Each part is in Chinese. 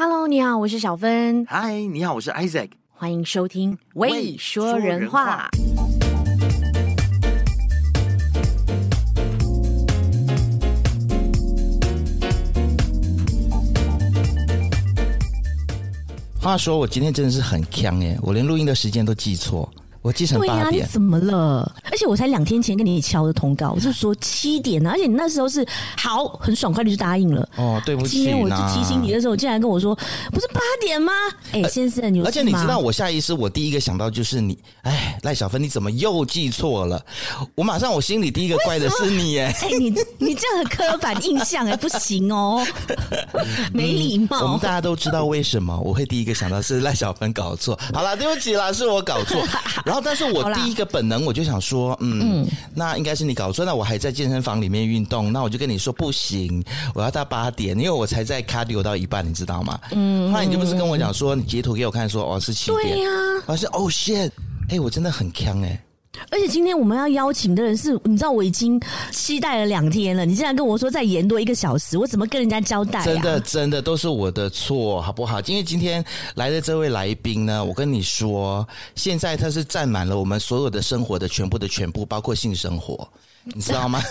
Hello，你好，我是小芬。嗨，你好，我是 Isaac。欢迎收听《喂说人话》。话说，我今天真的是很强耶，我连录音的时间都记错。我记成八点。对呀、啊，你怎么了？而且我才两天前跟你敲的通告，我就说七点呢、啊。而且你那时候是好很爽快的就答应了。哦，对不起。今天我就提醒你的时候，竟然跟我说不是八点吗？哎、欸，先生，你而且你知道，我下意识我第一个想到就是你。哎，赖小芬，你怎么又记错了？我马上我心里第一个怪的是你哎。哎，你你这样的刻板印象哎 不行哦，没礼貌、嗯。我们大家都知道为什么我会第一个想到是赖小芬搞错。好了，对不起啦，是我搞错。然后，但是我第一个本能我就想说，嗯，嗯，那应该是你搞错。那我还在健身房里面运动，那我就跟你说不行，我要到八点，因为我才在 cardio 到一半，你知道吗？嗯。后来你就不是跟我讲说，你截图给我看说，哦，是七点。对呀、啊。我说哦，shit，哎，我真的很强哎。而且今天我们要邀请的人是，你知道我已经期待了两天了。你竟然跟我说再延多一个小时，我怎么跟人家交代啊？真的，真的都是我的错，好不好？因为今天来的这位来宾呢，我跟你说，现在他是占满了我们所有的生活的全部的全部，包括性生活，你知道吗？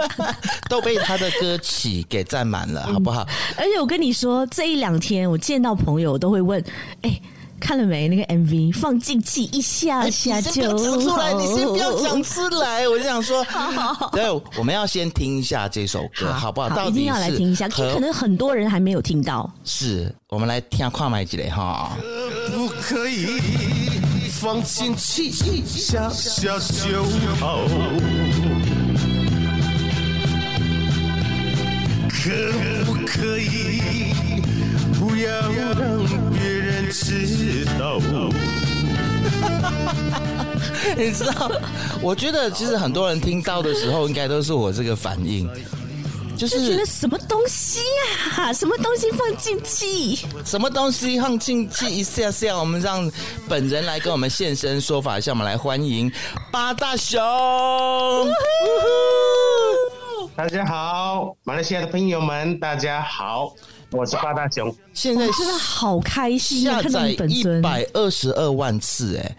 都被他的歌曲给占满了，好不好？而且我跟你说，这一两天我见到朋友都会问，哎。看了没？那个 MV 放进去一下下就讲出来，你先不要讲出来。我就想说，对，我们要先听一下这首歌，好，不好？好，一定要来听一下，可能很多人还没有听到。是，我们来听跨麦几雷哈。可不可以放进去一下下就好？可不可以不要让？知道，你知道？我觉得其实很多人听到的时候，应该都是我这个反应，就是就觉得什么东西呀、啊？什么东西放进去？什么东西放进去？一下下，我们让本人来跟我们现身说法一下，我们来欢迎八大熊。大家好，马来西亚的朋友们，大家好。我是八大熊，现在真的好开心，下载一百二十二万次，哎，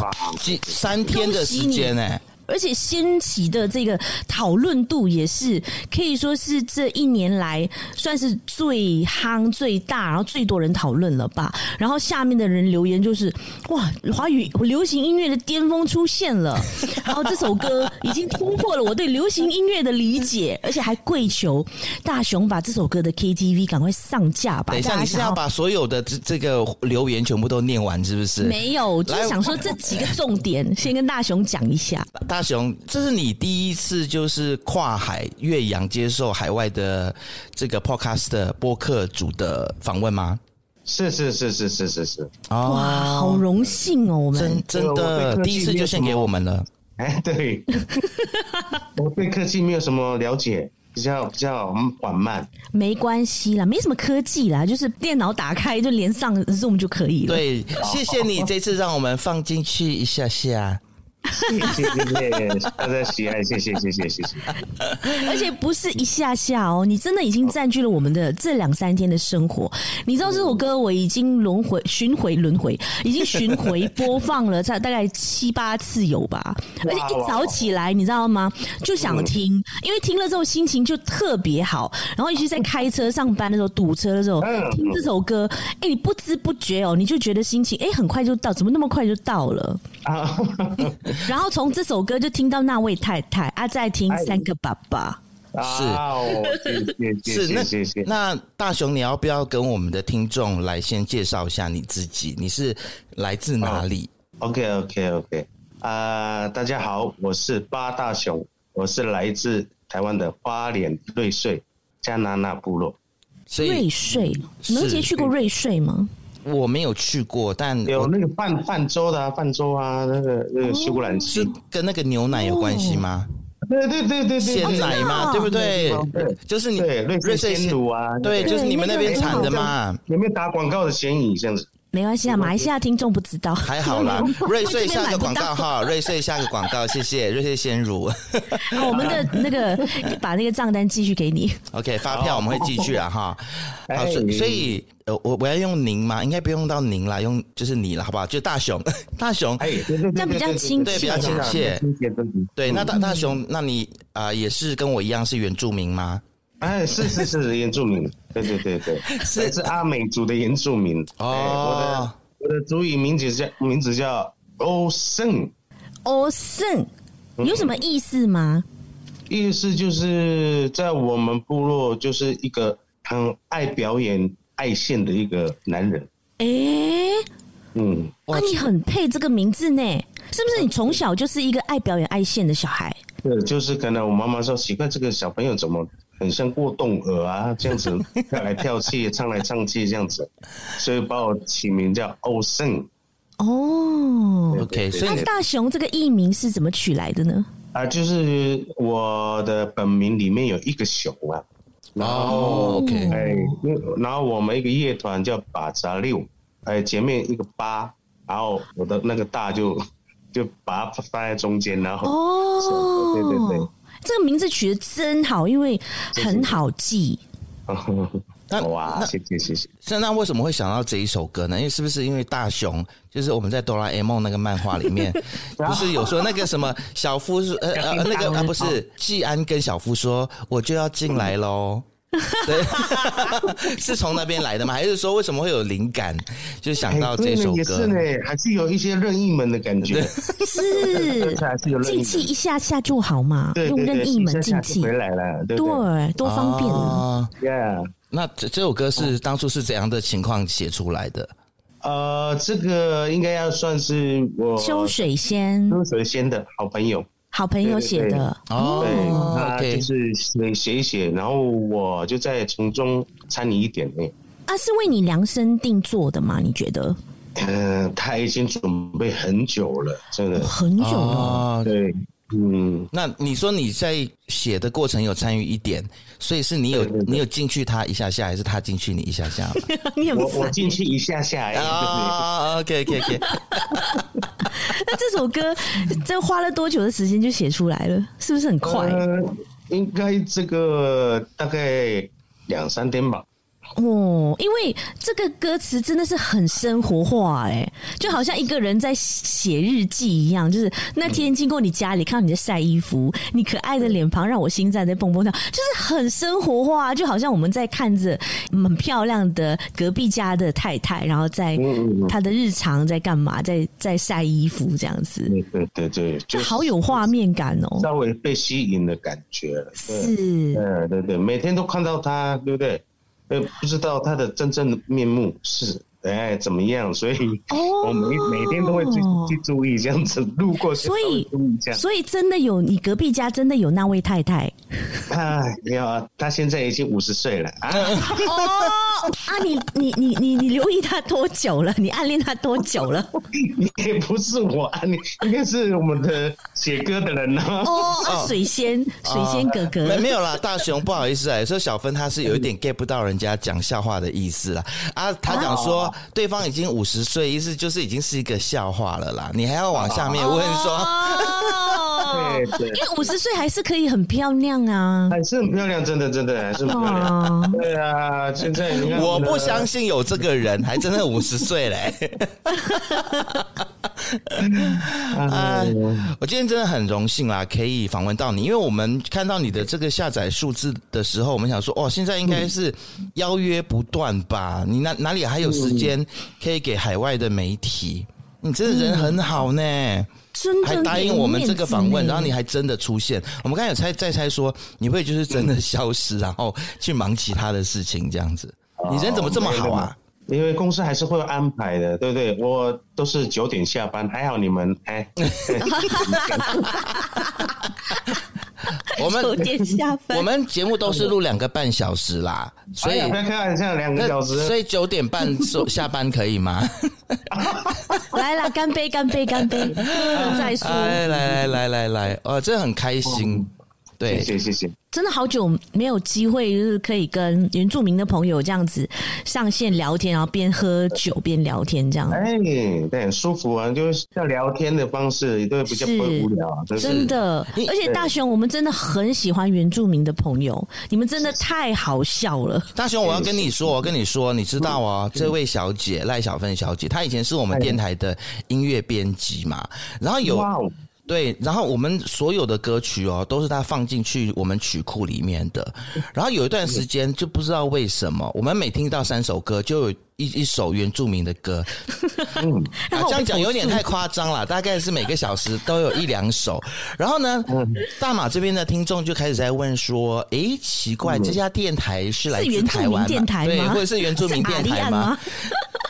哇，几三天的时间，哎。而且掀起的这个讨论度也是可以说是这一年来算是最夯、最大，然后最多人讨论了吧。然后下面的人留言就是：哇，华语流行音乐的巅峰出现了。然后这首歌已经突破了我对流行音乐的理解，而且还跪求大雄把这首歌的 KTV 赶快上架吧。等一下，你是要把所有的这这个留言全部都念完，是不是？没有，就是想说这几个重点 先跟大雄讲一下。大雄，这是你第一次就是跨海越洋接受海外的这个 podcast 播客组的访问吗？是是是是是是是。哇，好荣幸哦！我们真真的第一次就献给我们了。哎，对，我对科技没有什么了解，比较比较缓慢。没关系啦，没什么科技啦，就是电脑打开就连上 Zoom 就可以了。对，谢谢你这次让我们放进去一下下。谢谢谢谢大家喜爱，谢谢谢谢谢谢。而且不是一下下哦，你真的已经占据了我们的这两三天的生活。你知道这首歌我已经轮回巡回轮回，已经巡回播放了大大概七八次有吧。而且一早起来，你知道吗？就想听，因为听了之后心情就特别好。然后尤其在开车上班的时候，堵车的时候听这首歌，哎，你不知不觉哦，你就觉得心情哎很快就到，怎么那么快就到了啊？然后从这首歌就听到那位太太啊，再听三个爸爸，是，是那谢谢。那大雄，你要不要跟我们的听众来先介绍一下你自己？你是来自哪里？OK OK OK，啊，大家好，我是八大雄，我是来自台湾的花莲瑞穗加拿纳部落。瑞穗，能杰去过瑞穗吗？我没有去过，但有那个泛泛舟的啊，泛舟啊，那个那个休兰是跟那个牛奶有关系吗？对对对对对，鲜奶嘛，对不对？就是你对瑞士鲜乳啊，对，就是你们那边产的嘛。有没有打广告的嫌疑？这样子？没关系啊，马来西亚听众不知道，还好啦。瑞穗下个广告哈，瑞穗下个广告，谢谢瑞穗鲜乳。我们的 那个把那个账单继续给你。OK，发票我们会寄去啊哈。好，所以所以呃，我我要用您吗？应该不用到您啦，用就是你了，好不好？就大雄，大雄，这样比较亲切，对，比较亲切。对，那大大雄，那你啊也是跟我一样是原住民吗？哎，是是是原住民，对对对对，是是阿美族的原住民。哦，我的我的族语名字叫名字叫欧胜，欧胜有什么意思吗？意思就是在我们部落就是一个很爱表演爱现的一个男人。哎，嗯，哇，你很配这个名字呢，是不是？你从小就是一个爱表演爱现的小孩？对，就是可能我妈妈说奇怪，这个小朋友怎么？很像过动儿啊，这样子 跳来跳去，唱来唱去这样子，所以把我起名叫欧胜。哦，OK，所以那大雄这个艺名是怎么取来的呢？啊，就是我的本名里面有一个熊啊。然后、oh, OK，哎，然后我们一个乐团叫把杂六，哎，前面一个八，然后我的那个大就就把它放在中间，然后哦，oh. 对对对。这个名字取得真好，因为很好记。那哇，谢谢谢谢。那那为什么会想到这一首歌呢？因为是不是因为大雄，就是我们在哆啦 A 梦那个漫画里面，不是有说那个什么小夫是呃呃那个啊不是 季安跟小夫说我就要进来喽。对，是从那边来的吗？还是说为什么会有灵感，就想到这首歌？也是呢，还是有一些任意门的感觉。是，进气一下下就好嘛，用任意门进气回来了，对，多方便啊！Yeah，那这这首歌是当初是怎样的情况写出来的？呃，这个应该要算是我秋水仙，秋水仙的好朋友。好朋友写的哦，对，他就是写写一写，然后我就在从中参与一点呗。啊，是为你量身定做的吗？你觉得？嗯，他已经准备很久了，真的很久了。对，嗯，那你说你在写的过程有参与一点，所以是你有你有进去他一下下，还是他进去你一下下？你我我进去一下下啊，OK OK OK。那这首歌，这花了多久的时间就写出来了？是不是很快？呃，应该这个大概两三天吧。哦，因为这个歌词真的是很生活化，哎，就好像一个人在写日记一样。就是那天经过你家里，看到你在晒衣服，你可爱的脸庞让我心脏在蹦蹦跳，就是很生活化，就好像我们在看着很漂亮的隔壁家的太太，然后在她的日常在干嘛，在在晒衣服这样子。对对对对，就好有画面感哦，稍微被吸引的感觉。是，对对对，每天都看到她，对不对？不知道他的真正的面目是哎怎么样，所以我每每天都会去去注意这样子路过，所以所以真的有你隔壁家真的有那位太太啊？没有啊，他现在已经五十岁了啊。哦啊，你你你你你留意他多久了？你暗恋他多久了？也不是我暗恋，应该是我们的写歌的人呢。哦，水仙水仙哥哥，没没有啦，大雄不好意思啊，说小芬她是有一点 get 不到人家讲笑话的意思啦。啊，他讲说。对方已经五十岁，意思就是已经是一个笑话了啦。你还要往下面问说，哦、对，因为五十岁还是可以很漂亮啊，还是很漂亮，真的真的还是很漂亮。哦、对啊，现在你看我不相信有这个人还真的五十岁嘞。啊，我今天真的很荣幸啦，可以访问到你，因为我们看到你的这个下载数字的时候，我们想说，哦，现在应该是邀约不断吧？你哪哪里还有时间可以给海外的媒体？你真的人很好呢，真的还答应我们这个访问，然后你还真的出现。我们刚才有猜在猜说，你会就是真的消失，然后去忙其他的事情这样子？你人怎么这么好啊？因为公司还是会有安排的，对不对？我都是九点下班，还好你们哎。我们九点下班，我们节目都是录两个半小时啦，所以不要开玩笑，两个小时，所以九点半收下班可以吗？来啦，干杯，干杯，干杯！再说，来来来来来，哦，这很开心，对，谢谢谢谢。真的好久没有机会，就是可以跟原住民的朋友这样子上线聊天，然后边喝酒边聊天，这样。哎，对，很舒服啊，就是像聊天的方式，也都比较不会无聊啊。真的，而且大雄，我们真的很喜欢原住民的朋友，你们真的太好笑了。大雄，我要跟你说，我要跟你说，你知道啊，这位小姐赖小芬小姐，她以前是我们电台的音乐编辑嘛，然后有。对，然后我们所有的歌曲哦，都是他放进去我们曲库里面的。然后有一段时间就不知道为什么，我们每听到三首歌，就有一一首原住民的歌。嗯，啊，这样讲有点太夸张了，大概是每个小时都有一两首。然后呢，大马这边的听众就开始在问说：“诶，奇怪，这家电台是来自台湾电台吗？对，或者是原住民电台吗？”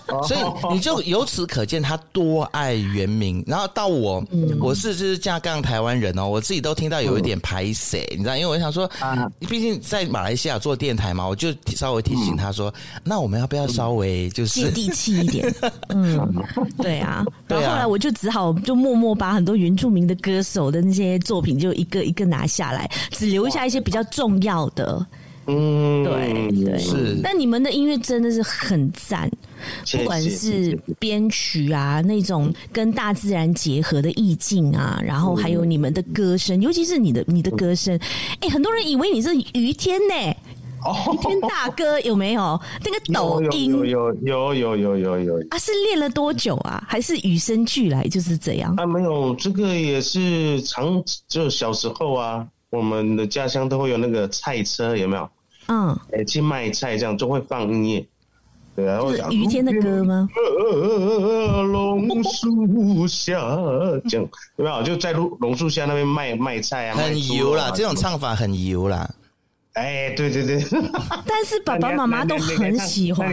所以你就由此可见他多爱原名，然后到我，嗯、我是就是架杠台湾人哦，我自己都听到有一点排斥，你知道，因为我想说，啊，毕竟在马来西亚做电台嘛，我就稍微提醒他说，嗯、那我们要不要稍微就是接地气一点？嗯，对啊，然后后来我就只好就默默把很多原住民的歌手的那些作品就一个一个拿下来，只留下一些比较重要的。嗯，对对是，但你们的音乐真的是很赞，不管是编曲啊，那种跟大自然结合的意境啊，然后还有你们的歌声，尤其是你的你的歌声，哎，很多人以为你是于天呢，于天大哥有没有？那个抖音有有有有有有有啊，是练了多久啊？还是与生俱来就是这样？啊，没有，这个也是长，就小时候啊。我们的家乡都会有那个菜车，有没有？嗯，哎、欸，去卖菜这样就会放音乐，对啊。是于天的歌吗？榕树下这样有没有？就在榕榕树下那边卖卖菜啊，很油啦，这种唱法很油啦。哎，对对对，但是爸爸妈妈都很喜欢。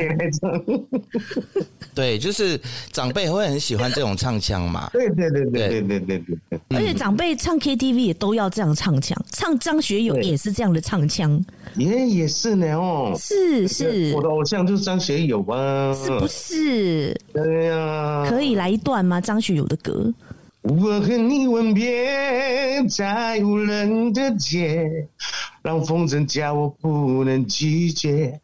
对，就是长辈会很喜欢这种唱腔嘛。对对对对对对对对。而且长辈唱 KTV 也都要这样唱腔，唱张学友也是这样的唱腔。也也是呢哦。是是，我的偶像就是张学友啊。是不是？对呀。可以来一段吗？张学友的歌。我和你吻别在无人的街，让风筝叫我不能拒绝。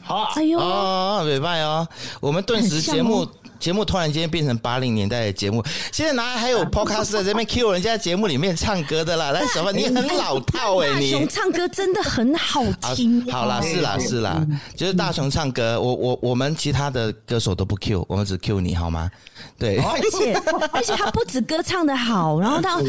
好，哎呦，哦，礼拜哦，我们顿时节目节目突然间变成八零年代的节目，现在哪还有 podcast 在这边 cue 人家节目里面唱歌的啦？来，什么？你很老套哎，你大雄唱歌真的很好听。好啦，是啦，是啦，就是大雄唱歌，我我我们其他的歌手都不 cue，我们只 cue 你好吗？对，而且 而且他不止歌唱得好，然后他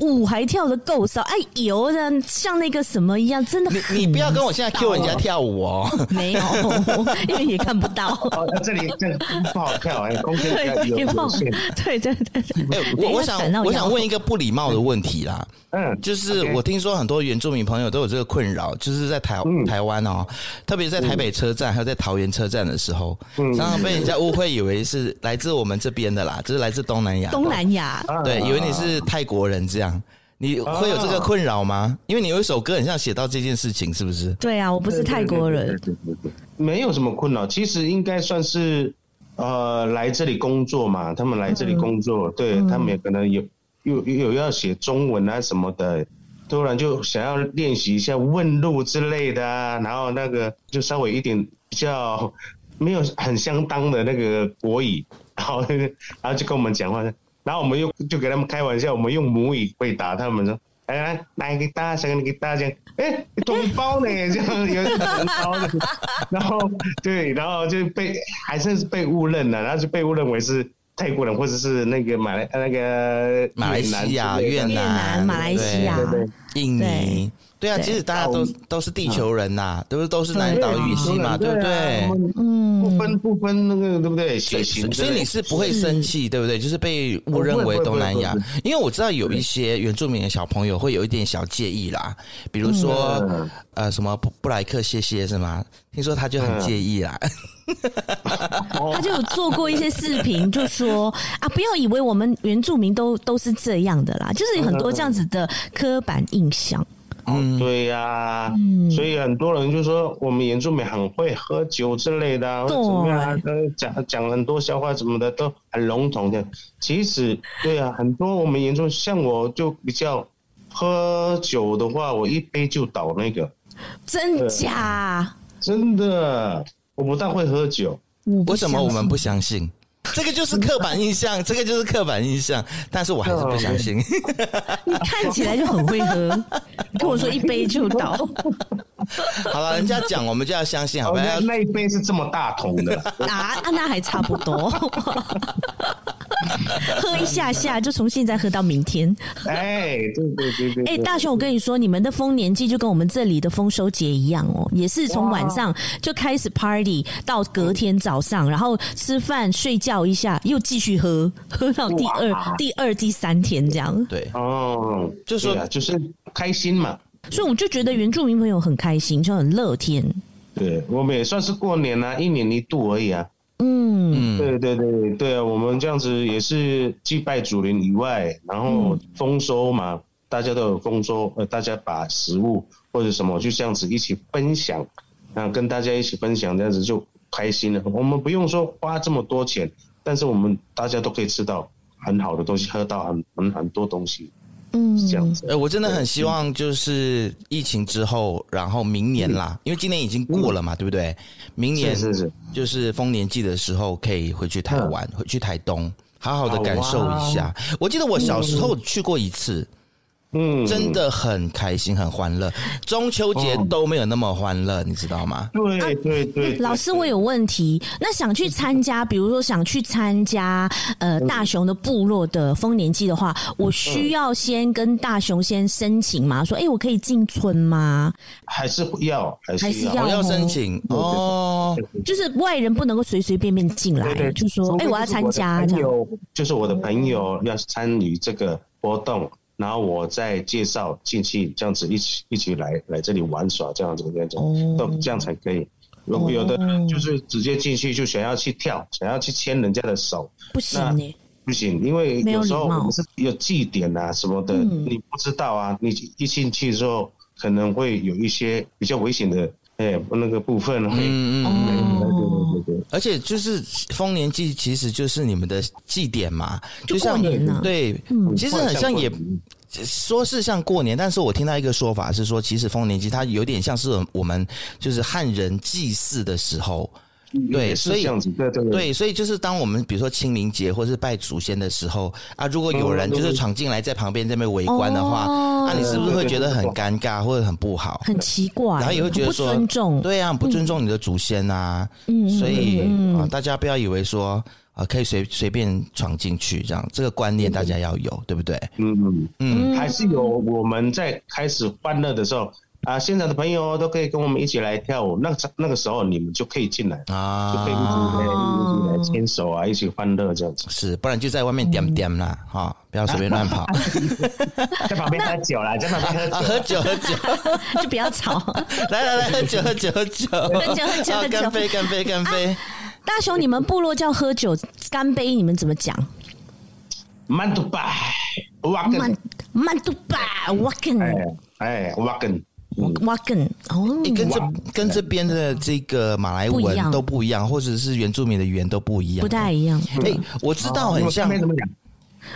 舞还跳得够骚，哎，游的像那个什么一样，真的。你你不要跟我现在 cue 人家跳舞哦，没有，因为也看不到。哦，这里这里不好跳，哎，空间有有限。对对对。哎，我我想我想问一个不礼貌的问题啦，嗯，就是我听说很多原住民朋友都有这个困扰，就是在台台湾哦，特别在台北车站还有在桃园车站的时候，常常被人家误会以为是来自我们这边的。的啦，就是来自东南亚。东南亚，对，以为你是泰国人这样，你会有这个困扰吗？因为你有一首歌很像写到这件事情，是不是？对啊，我不是泰国人，对对对对，没有什么困扰。其实应该算是呃来这里工作嘛，他们来这里工作，对他们也可能有有有要写中文啊什么的，突然就想要练习一下问路之类的啊，然后那个就稍微一点比较没有很相当的那个国语。然后，然后就跟我们讲话，然后我们又就给他们开玩笑，我们用母语回答他们说：“来来，给大家讲，给大家讲，哎，同胞呢？这样有点同胞的。”然后对，然后就被还是被误认了，然后就被误认为是泰国人或者是那个马来那个马来西亚、越南、马来西亚、印尼。对啊，其实大家都都是地球人呐，都是都是南岛语系嘛，对不对？嗯，不分不分那个对不对？所以所以你是不会生气，对不对？就是被误认为东南亚，因为我知道有一些原住民的小朋友会有一点小介意啦，比如说呃什么布布莱克谢谢是吗？听说他就很介意啦，他就有做过一些视频，就说啊，不要以为我们原住民都都是这样的啦，就是有很多这样子的刻板印象。嗯，对呀、啊，嗯、所以很多人就说我们原住民很会喝酒之类的，或者怎么样，讲讲很多笑话什么的都很笼统的。其实，对啊，很多我们原住像我就比较喝酒的话，我一杯就倒那个。真假？真的，我不大会喝酒。为什么我们不相信？这个就是刻板印象，这个就是刻板印象。但是我还是不相信。你看起来就很会喝，你跟我说一杯就倒。好了，人家讲我们就要相信，好吧？那一杯是这么大桶的 啊，那还差不多。喝一下下，就从现在喝到明天。哎，对对对对。哎，大雄，我跟你说，你们的丰年祭就跟我们这里的丰收节一样哦，也是从晚上就开始 party 到隔天早上，然后吃饭睡觉一下，又继续喝，喝到第二、第二、第三天这样。对，哦，就说就是开心嘛。所以我就觉得原住民朋友很开心，就很乐天。对，我们也算是过年啊，一年一度而已啊。嗯，对对对对啊，我们这样子也是祭拜祖灵以外，然后丰收嘛，嗯、大家都有丰收，呃，大家把食物或者什么就这样子一起分享，啊，跟大家一起分享，这样子就开心了。我们不用说花这么多钱，但是我们大家都可以吃到很好的东西，喝到很很很多东西。嗯，是这样子。呃，我真的很希望就是疫情之后，然后明年啦，嗯、因为今年已经过了嘛，嗯、对不对？明年是是就是丰年祭的时候，可以回去台湾，嗯、回去台东，好好的感受一下。哦、我记得我小时候去过一次。嗯，真的很开心，很欢乐。中秋节都没有那么欢乐，你知道吗？对对对。老师，我有问题。那想去参加，比如说想去参加呃大雄的部落的丰年祭的话，我需要先跟大雄先申请吗？说，哎，我可以进村吗？还是要？还是要？我要申请哦。就是外人不能够随随便便进来，就说，哎，我要参加这样。就是我的朋友要参与这个活动。然后我再介绍进去，这样子一起一起来来这里玩耍，这样子这样子，都这样才可以。如果有的就是直接进去就想要去跳，想要去牵人家的手，不行，不行，因为有时候我们是有祭典啊什么的，你不知道啊，你一进去之后可能会有一些比较危险的。哎，那个部分，嗯嗯，对对对对，而且就是丰年祭，其实就是你们的祭典嘛，就像对，其实很像也说是像过年，但是我听到一个说法是说，其实丰年祭它有点像是我们就是汉人祭祀的时候。对，所以对，所以就是当我们比如说清明节或是拜祖先的时候啊，如果有人就是闯进来在旁边这边围观的话，啊你是不是会觉得很尴尬或者很不好？很奇怪，然后也会觉得说不尊重，对啊，不尊重你的祖先啊。嗯，所以啊，大家不要以为说啊可以随随便闯进去这样，这个观念大家要有，对不对？嗯嗯嗯，还是有我们在开始欢乐的时候。啊，现场的朋友都可以跟我们一起来跳舞，那那个时候你们就可以进来啊，就可以一起来一起来牵手啊，一起欢乐这样子。是，不然就在外面点点啦，哈，不要随便乱跑。在旁边喝酒啦，在旁边喝酒喝酒，就不要吵。来来来，喝酒喝酒喝酒喝酒喝酒，干杯干杯干杯。大雄，你们部落叫喝酒干杯，你们怎么讲？曼杜巴，瓦根，曼杜巴，瓦根，哎，瓦根。瓦根哦，你跟这跟这边的这个马来文都不一样，或者是原住民的语言都不一样，不太一样。哎，我知道很像。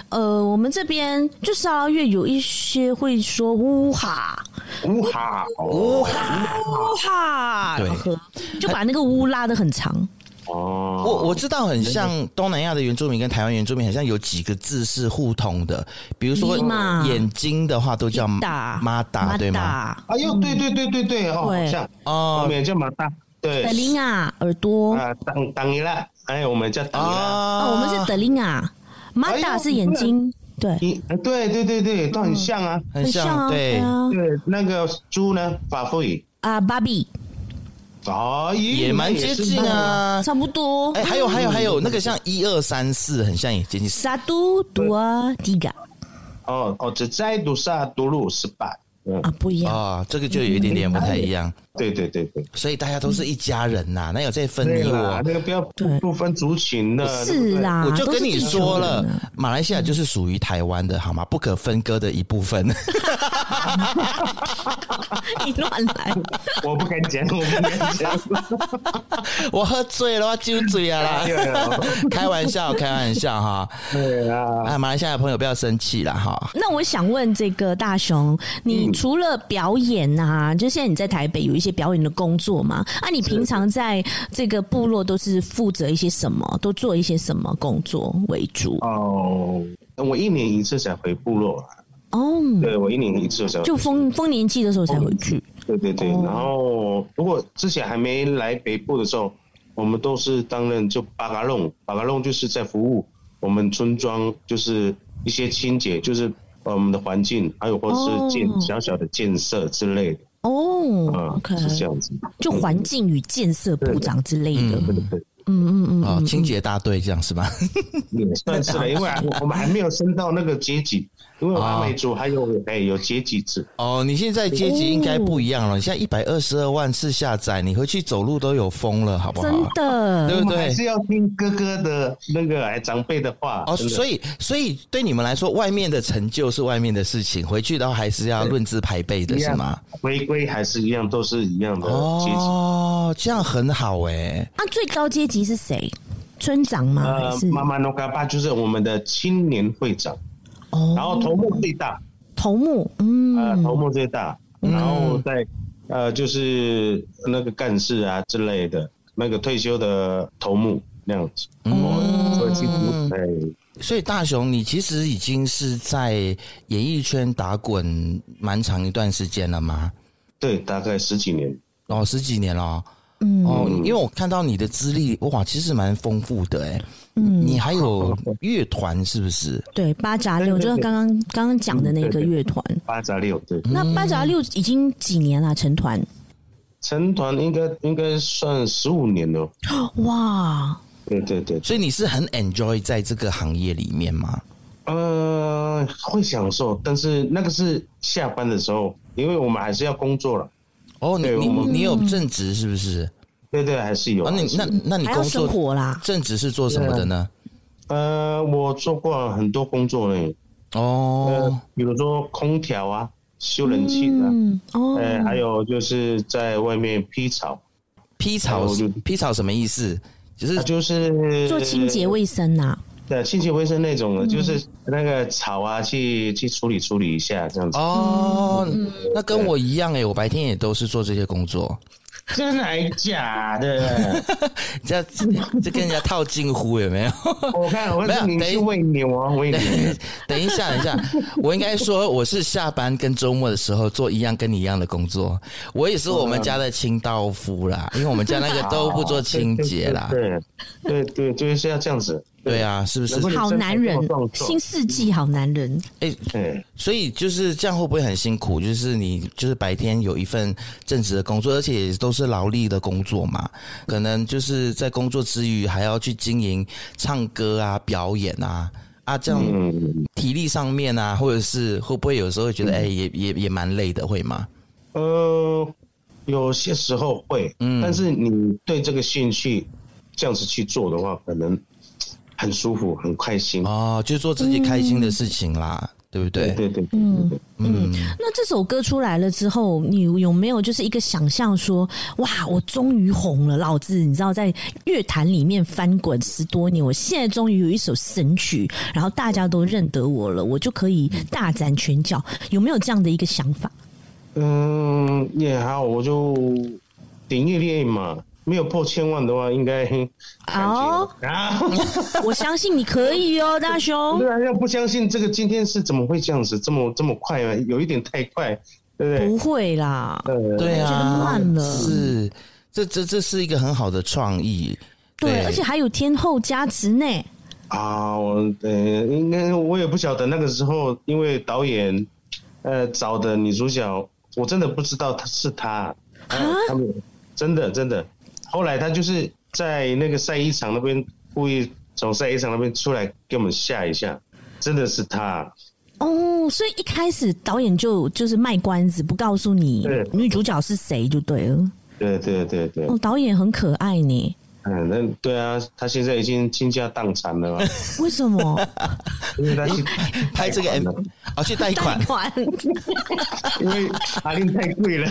呃，我们这边就沙拉越有一些会说乌哈，乌哈，乌哈，乌哈，对，就把那个乌拉的很长。哦，我我知道很像东南亚的原住民跟台湾原住民，很像有几个字是互通的，比如说眼睛的话都叫马达，对吗？哎呦，对对对对对，哦，像。哦，我们也叫马达，对，德林啊，耳朵。啊，当当一啦，哎，我们叫当一啦，我们是德林啊，马达是眼睛，对，对。对对对，都很像啊，很像，对。对，那个猪呢，法语。啊，芭比。啊，也蛮接近啊，差不多。哎，还有还有还有，那个像一二三四，很像也接近。沙都杜啊，迪嘎。哦哦，只在杜沙杜鲁是吧。啊，不一样啊，这个就有一点点不太一样。对对对对，所以大家都是一家人呐、啊，哪有在分你我？那个不要不分族群的。是啦，我就跟你说了，马来西亚就是属于台湾的，好吗？不可分割的一部分。你乱来！我不敢讲，我不敢讲。我喝醉了，我酒醉啊啦！开玩笑，开玩笑哈。对啊，哎，马来西亚的朋友不要生气了哈。那我想问这个大雄，你除了表演啊，就现在你在台北有一些表演的工作嘛？啊，你平常在这个部落都是负责一些什么？都做一些什么工作为主？哦，我一年一次才回部落。哦，对，我一年一次才回，就丰丰年祭的时候才回去。对对对，然后如果之前还没来北部的时候，我们都是担任就巴嘎弄，巴嘎弄就是在服务我们村庄，就是一些清洁，就是我们的环境，还有或是建小小的建设之类的。哦，OK，是这样子，就环境与建设部长之类的，对对对。嗯嗯嗯，哦，清洁大队这样是吧？也 算是了，因为我们还没有升到那个阶级，因为阿美族还有哎、欸、有阶级制。哦，你现在阶级应该不一样了，你现在一百二十二万次下载，你回去走路都有风了，好不好？真的，对不对？还是要听哥哥的那个哎长辈的话。哦，所以所以对你们来说，外面的成就是外面的事情，回去的话还是要论资排辈的是吗？回归还是一样，都是一样的阶级。哦，这样很好哎、欸。那、啊、最高阶级是谁？村长吗？呃，妈妈诺嘎巴就是我们的青年会长。哦。然后头目最大。头目，嗯。呃，头目最大，然后再呃，就是那个干事啊之类的，那个退休的头目那样子。哦。对。所以大雄，你其实已经是在演艺圈打滚蛮长一段时间了吗？对，大概十几年。哦，十几年了。嗯，哦，因为我看到你的资历，哇，其实蛮丰富的哎。嗯，你还有乐团是不是？对，八杂六就是刚刚刚刚讲的那个乐团。八杂六，对。那八杂六已经几年了？成团？成团应该应该算十五年了。哇！对对对，所以你是很 enjoy 在这个行业里面吗？呃，会享受，但是那个是下班的时候，因为我们还是要工作了。哦，你你你有正职是不是？对对，还是有。啊，你那那你工作啦？正职是做什么的呢？呃，我做过很多工作呢。哦，比如说空调啊，修冷气的。哦。呃，还有就是在外面劈草。劈草？劈草什么意思？就是就是做清洁卫生呐。对，清洁卫生那种的，就是那个草啊，去去处理处理一下这样子。哦，那跟我一样哎、欸，我白天也都是做这些工作。真的还假的？这这跟人家套近乎有没有？我看我没有，等一下喂牛啊，喂牛。等一下，等一下，我应该说我是下班跟周末的时候做一样跟你一样的工作。我也是我们家的清道夫啦，因为我们家那个都不做清洁啦。对对对，就是要这样子。对啊，是不是？好男人，新世纪好男人。哎，对，所以就是这样，会不会很辛苦？就是你就是白天有一份正职的工作，而且也都是劳力的工作嘛，可能就是在工作之余还要去经营唱歌啊、表演啊啊，这样体力上面啊，或者是会不会有时候会觉得哎、欸，也也也蛮累的，会吗？呃，有些时候会，嗯，但是你对这个兴趣这样子去做的话，可能。很舒服，很开心哦，就做自己开心的事情啦，嗯、对不对？对对对，嗯嗯。那这首歌出来了之后，你有没有就是一个想象说，哇，我终于红了，老子你知道在乐坛里面翻滚十多年，我现在终于有一首神曲，然后大家都认得我了，我就可以大展拳脚，有没有这样的一个想法？嗯，也还好，我就顶一练嘛。没有破千万的话，应该好啊！我相信你可以哦，大雄。对啊，要不相信这个今天是怎么会这样子，这么这么快啊？有一点太快，对不对？不会啦，对啊，觉得慢了。是，这这这是一个很好的创意，对，对而且还有天后加持呢。啊，我呃，应该我也不晓得那个时候，因为导演呃找的女主角，我真的不知道她是她啊，他们真的真的。后来他就是在那个晒衣场那边故意从晒衣场那边出来给我们吓一下，真的是他哦。哦，所以一开始导演就就是卖关子，不告诉你女主角是谁就对了。对对对对。哦，导演很可爱呢。嗯，那对啊，他现在已经倾家荡产了嘛。为什么？因为他去 拍这个 M，哦，去贷款。贷款。因为阿玲太贵了。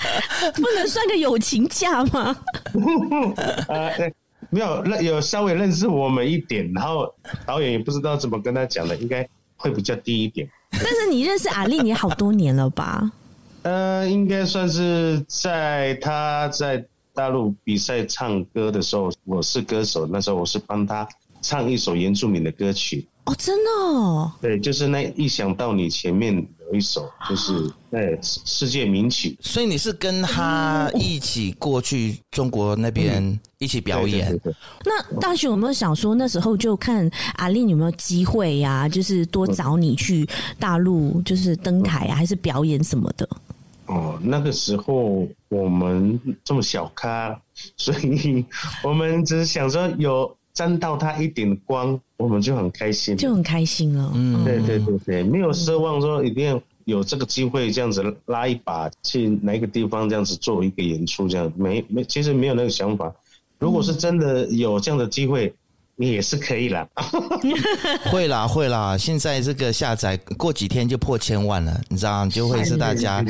不能算个友情价吗？呃，没有认有稍微认识我们一点，然后导演也不知道怎么跟他讲的，应该会比较低一点。但是你认识阿丽也好多年了吧？呃，应该算是在他在大陆比赛唱歌的时候，我是歌手，那时候我是帮他唱一首原住民的歌曲。哦，真的哦？对，就是那一想到你前面有一首，就是对世界名曲。所以你是跟他一起过去中国那边一起表演？那大雄有没有想说，那时候就看阿丽有没有机会呀、啊？就是多找你去大陆，就是登台啊，还是表演什么的？哦，那个时候我们这么小咖，所以我们只是想说有。沾到他一点光，我们就很开心，就很开心了。嗯，对对对对，没有奢望说一定要有这个机会这样子拉一把去哪一个地方这样子做一个演出，这样没没，其实没有那个想法。如果是真的有这样的机会。你也是可以啦，会啦会啦，现在这个下载过几天就破千万了，你知道，就会是大家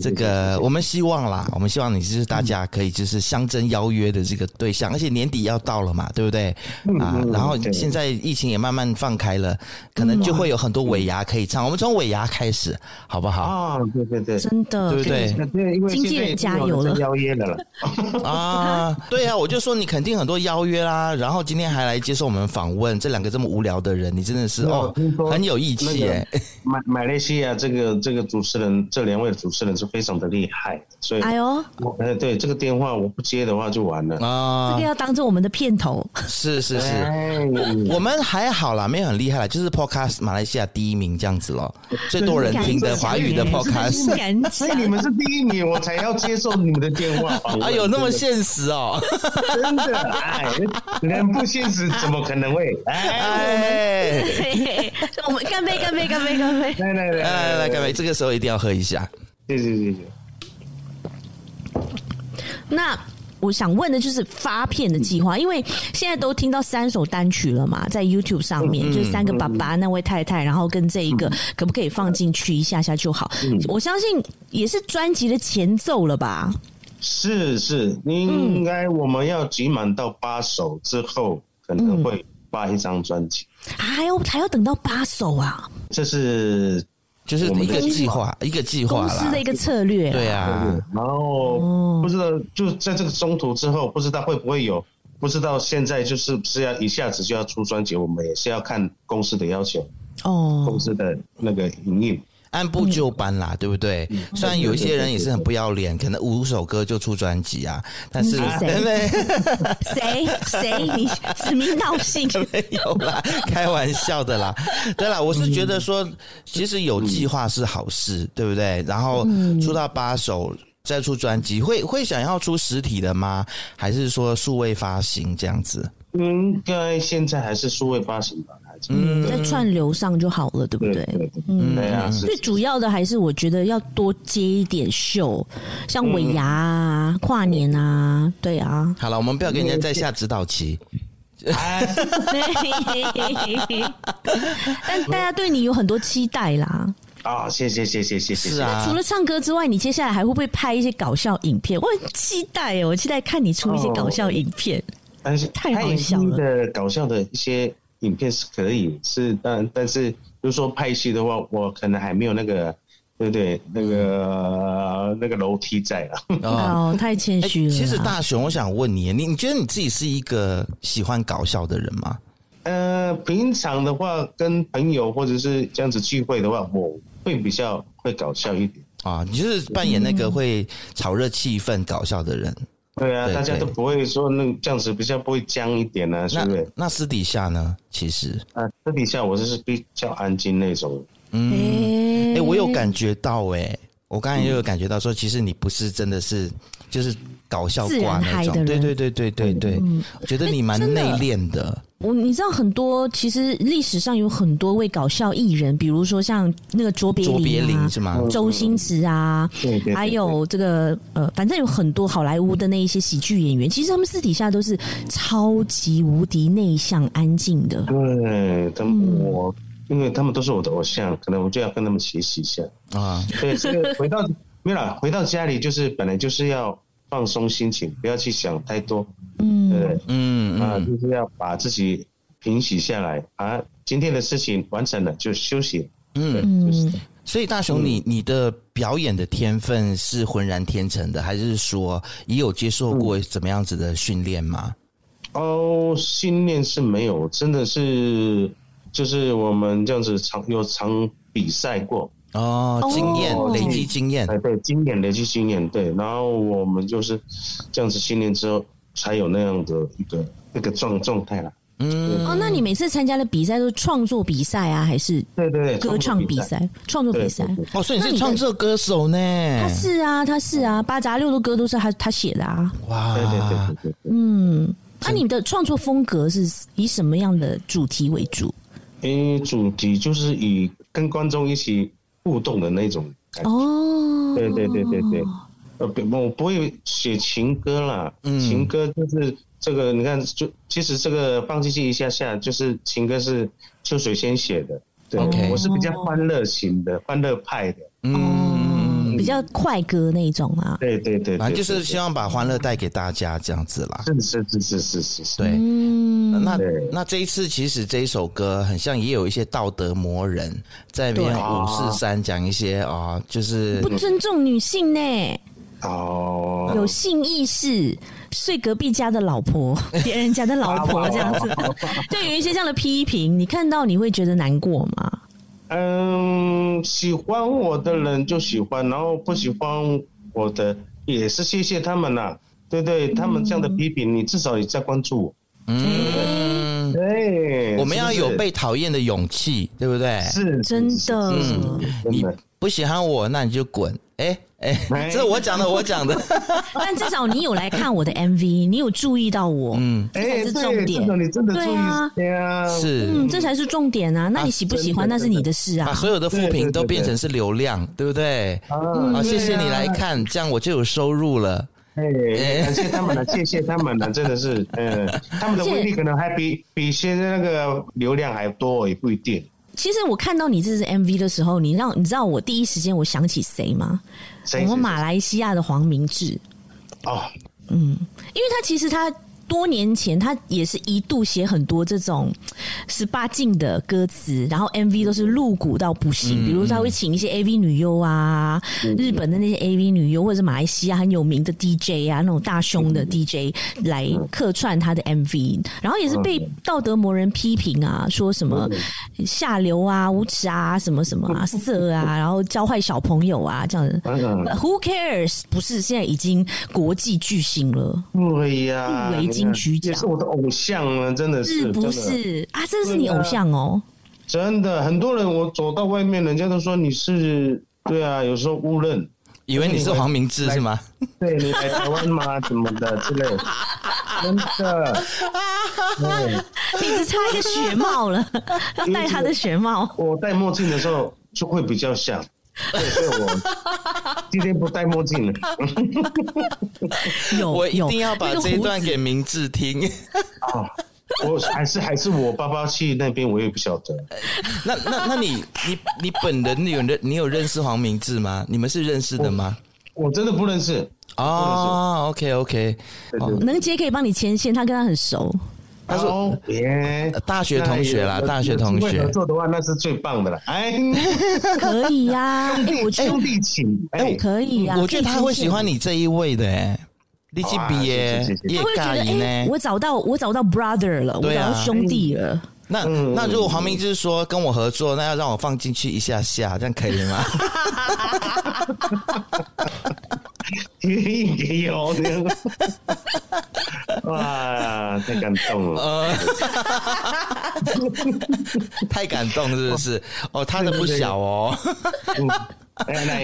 这个我们希望啦，我们希望你就是大家可以就是相争邀约的这个对象，而且年底要到了嘛，对不对？啊，然后现在疫情也慢慢放开了，可能就会有很多尾牙可以唱，我们从尾牙开始，好不好？啊，对对对，真的，对不对？经纪人加油了，邀约的了 啊，对啊，我就说你肯定很多邀约啦，然后今天还来接。接受我们访问，这两个这么无聊的人，你真的是哦，很有义气耶！马马来西亚这个这个主持人，这两位主持人是非常的厉害，所以哎呦，哎对，这个电话我不接的话就完了啊！这个要当做我们的片头，是是是，我们还好啦，没有很厉害啦，就是 Podcast 马来西亚第一名这样子咯，最多人听的华语的 Podcast，所以你们是第一名，我才要接受你们的电话。哎呦，那么现实哦，真的哎，人不现实。怎么可能会？哎，我们干杯，干杯，干杯，干杯！来来来来来，干杯！这个时候一定要喝一下。谢谢谢谢。那我想问的就是发片的计划，因为现在都听到三首单曲了嘛，在 YouTube 上面，嗯、就是三个爸爸、那位太太，然后跟这一个，可不可以放进去一下下就好？嗯、我相信也是专辑的前奏了吧？是是，应该我们要集满到八首之后。可能会发一张专辑，还要还要等到八首啊！这是就是一个计划，一个计划，公司的一个策略。对啊，然后不知道就在这个中途之后，不知道会不会有，不知道现在就是不是要一下子就要出专辑，我们也是要看公司的要求哦，公司的那个营运。按部就班啦，嗯、对不对？嗯、虽然有一些人也是很不要脸，可能五首歌就出专辑啊，但是谁谁谁你指名道姓没有啦，开玩笑的啦。对啦，我是觉得说，其实有计划是好事，对不对？然后出到八首再出专辑，会会想要出实体的吗？还是说数位发行这样子？应该现在还是数位发行吧。嗯，在串流上就好了，对不对？嗯，对啊。最主要的还是我觉得要多接一点秀，像尾牙啊、跨年啊，对啊。好了，我们不要给人家再下指导棋。但大家对你有很多期待啦。啊，谢谢谢谢谢谢。是啊。除了唱歌之外，你接下来还会不会拍一些搞笑影片？我很期待哦，我期待看你出一些搞笑影片。但是太好笑了。的搞笑的一些。影片是可以是，但但是，比如说拍戏的话，我可能还没有那个，对不对？那个那个楼梯在了。哦，太谦虚了。其实大雄，我想问你，你你觉得你自己是一个喜欢搞笑的人吗？呃，平常的话，跟朋友或者是这样子聚会的话，我会比较会搞笑一点。啊，你就是扮演那个会炒热气氛、搞笑的人。对啊，大家都不会说那这样子比较不会僵一点呢、啊，是不是？那私底下呢？其实啊，私底下我就是比较安静那种。嗯，哎、欸，我有感觉到哎、欸，我刚才也有感觉到说，其实你不是真的是就是搞笑挂那种。对对对对对对，嗯、我觉得你蛮内敛的。我你知道很多，其实历史上有很多位搞笑艺人，比如说像那个卓别林、啊、卓别林是吗？周星驰啊，对对对对，还有这个呃，反正有很多好莱坞的那一些喜剧演员，其实他们私底下都是超级无敌内向、安静的。对，他们我、嗯，因为他们都是我的偶像，可能我就要跟他们学习一下啊。对，这个回到没有啦，回到家里就是本来就是要放松心情，不要去想太多。嗯，对，嗯啊，就是要把自己平息下来啊。今天的事情完成了就休息。嗯，就是、所以大雄，你、嗯、你的表演的天分是浑然天成的，还是说也有接受过怎么样子的训练吗？哦，训练是没有，真的是就是我们这样子常有常比赛过哦，经验、哦、累积经验，哎，对，经验累积经验，对，然后我们就是这样子训练之后。才有那样的一个那个状状态啦。嗯，哦，那你每次参加的比赛都是创作比赛啊，还是对对对歌唱比赛？创作比赛哦，所以你是创作歌手呢？他是啊，他是啊，八杂六的歌都是他他写的啊。哇，对对对对对。嗯，那、啊、你的创作风格是以什么样的主题为主？诶，主题就是以跟观众一起互动的那种感觉。哦，对对对对对。我不会写情歌啦，情歌就是这个，你看，就其实这个放进去一下下，就是情歌是秋水先写的，对，okay. 我是比较欢乐型的，欢乐派的，嗯，比较快歌那种啊，对对对，反正就是希望把欢乐带给大家这样子啦，是是是是是是是，对，那那这一次其实这一首歌很像，也有一些道德魔人在里面五四三讲一些啊，就是不尊重女性呢。哦、oh，有性意识，睡隔壁家的老婆，别人家的老婆这样子，就有一些这样的批评，你看到你会觉得难过吗？嗯，喜欢我的人就喜欢，然后不喜欢我的也是谢谢他们呐、啊，对对，他们这样的批评，你至少也在关注我。嗯，对，我们要有被讨厌的勇气，对不对？是真的，嗯，你不喜欢我，那你就滚。哎哎，这是我讲的，我讲的。但至少你有来看我的 MV，你有注意到我，嗯，这才是重点。你真的对啊，对啊，是，嗯，这才是重点啊。那你喜不喜欢，那是你的事啊。把所有的负评都变成是流量，对不对？啊，谢谢你来看，这样我就有收入了。哎，感谢他们了，谢谢他们了，真的是，嗯，他们的威力可能还比比现在那个流量还多，也不一定。其实我看到你这支 MV 的时候，你让你知道我第一时间我想起谁吗？我们马来西亚的黄明志。哦，嗯，因为他其实他。多年前，他也是一度写很多这种十八禁的歌词，然后 MV 都是露骨到不行。比如，他会请一些 AV 女优啊，日本的那些 AV 女优，或者是马来西亚很有名的 DJ 啊，那种大胸的 DJ 来客串他的 MV，然后也是被道德魔人批评啊，说什么下流啊、无耻啊、什么什么啊、色啊，然后教坏小朋友啊这样子。Who cares？不是，现在已经国际巨星了。对呀，入围金曲奖也是我的偶像啊，真的是，是不是啊？这是你偶像哦，真的，很多人我走到外面，人家都说你是，对啊，有时候误认，以为你是黄明志是吗？对，你来台湾吗？什么的之类的，真的，你只差一个雪帽了，要 戴他的雪帽。我戴墨镜的时候就会比较像。对，所以我今天不戴墨镜了。有，我一定要把这一段给明志听。啊，我还是还是我爸爸去那边，我也不晓得。那那那你你你本人有认你有认识黄明志吗？你们是认识的吗？我，我真的不认识。哦，OK OK，能杰可以帮你牵线，他跟他很熟。他说：“耶，大学同学啦，大学同学。合作的话，那是最棒的了。哎，可以呀，哎，我兄弟情，哎，可以呀。我觉得他会喜欢你这一位的，哎，立即比耶，他会觉得，哎，我找到我找到 brother 了，我找到兄弟了。那那如果黄明志说跟我合作，那要让我放进去一下下，这样可以吗？” 也有，哇，太感动了，太感动是不是？哦，他的不小哦。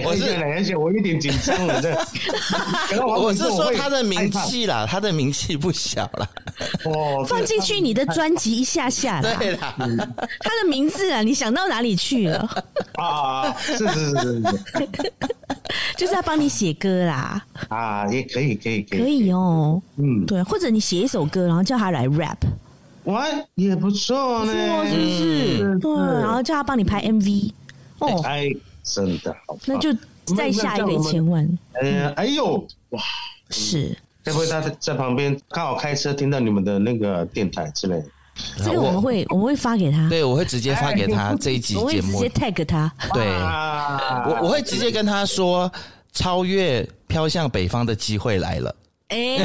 我是而且我有点紧张了，这。我 是说他的名气啦，他的名气不小啦。哦，放进去你的专辑一下下啦。对啦，他的名字啊，你想到哪里去了？啊，是是是是是，就是要帮你写歌啦。啊，也可以可以可以，可以哦。嗯，对，或者你写一首歌，然后叫他来 rap，哇，也不错呢，是不是？对，然后叫他帮你拍 MV。哦，哎，真的好，那就再下一个一千万。嗯，哎呦，哇，是。会不会他在旁边刚好开车听到你们的那个电台之类的？这个我们会我们会发给他，对，我会直接发给他这一集节目，直接 tag 他。对，我我会直接跟他说，超越飘向北方的机会来了。哎，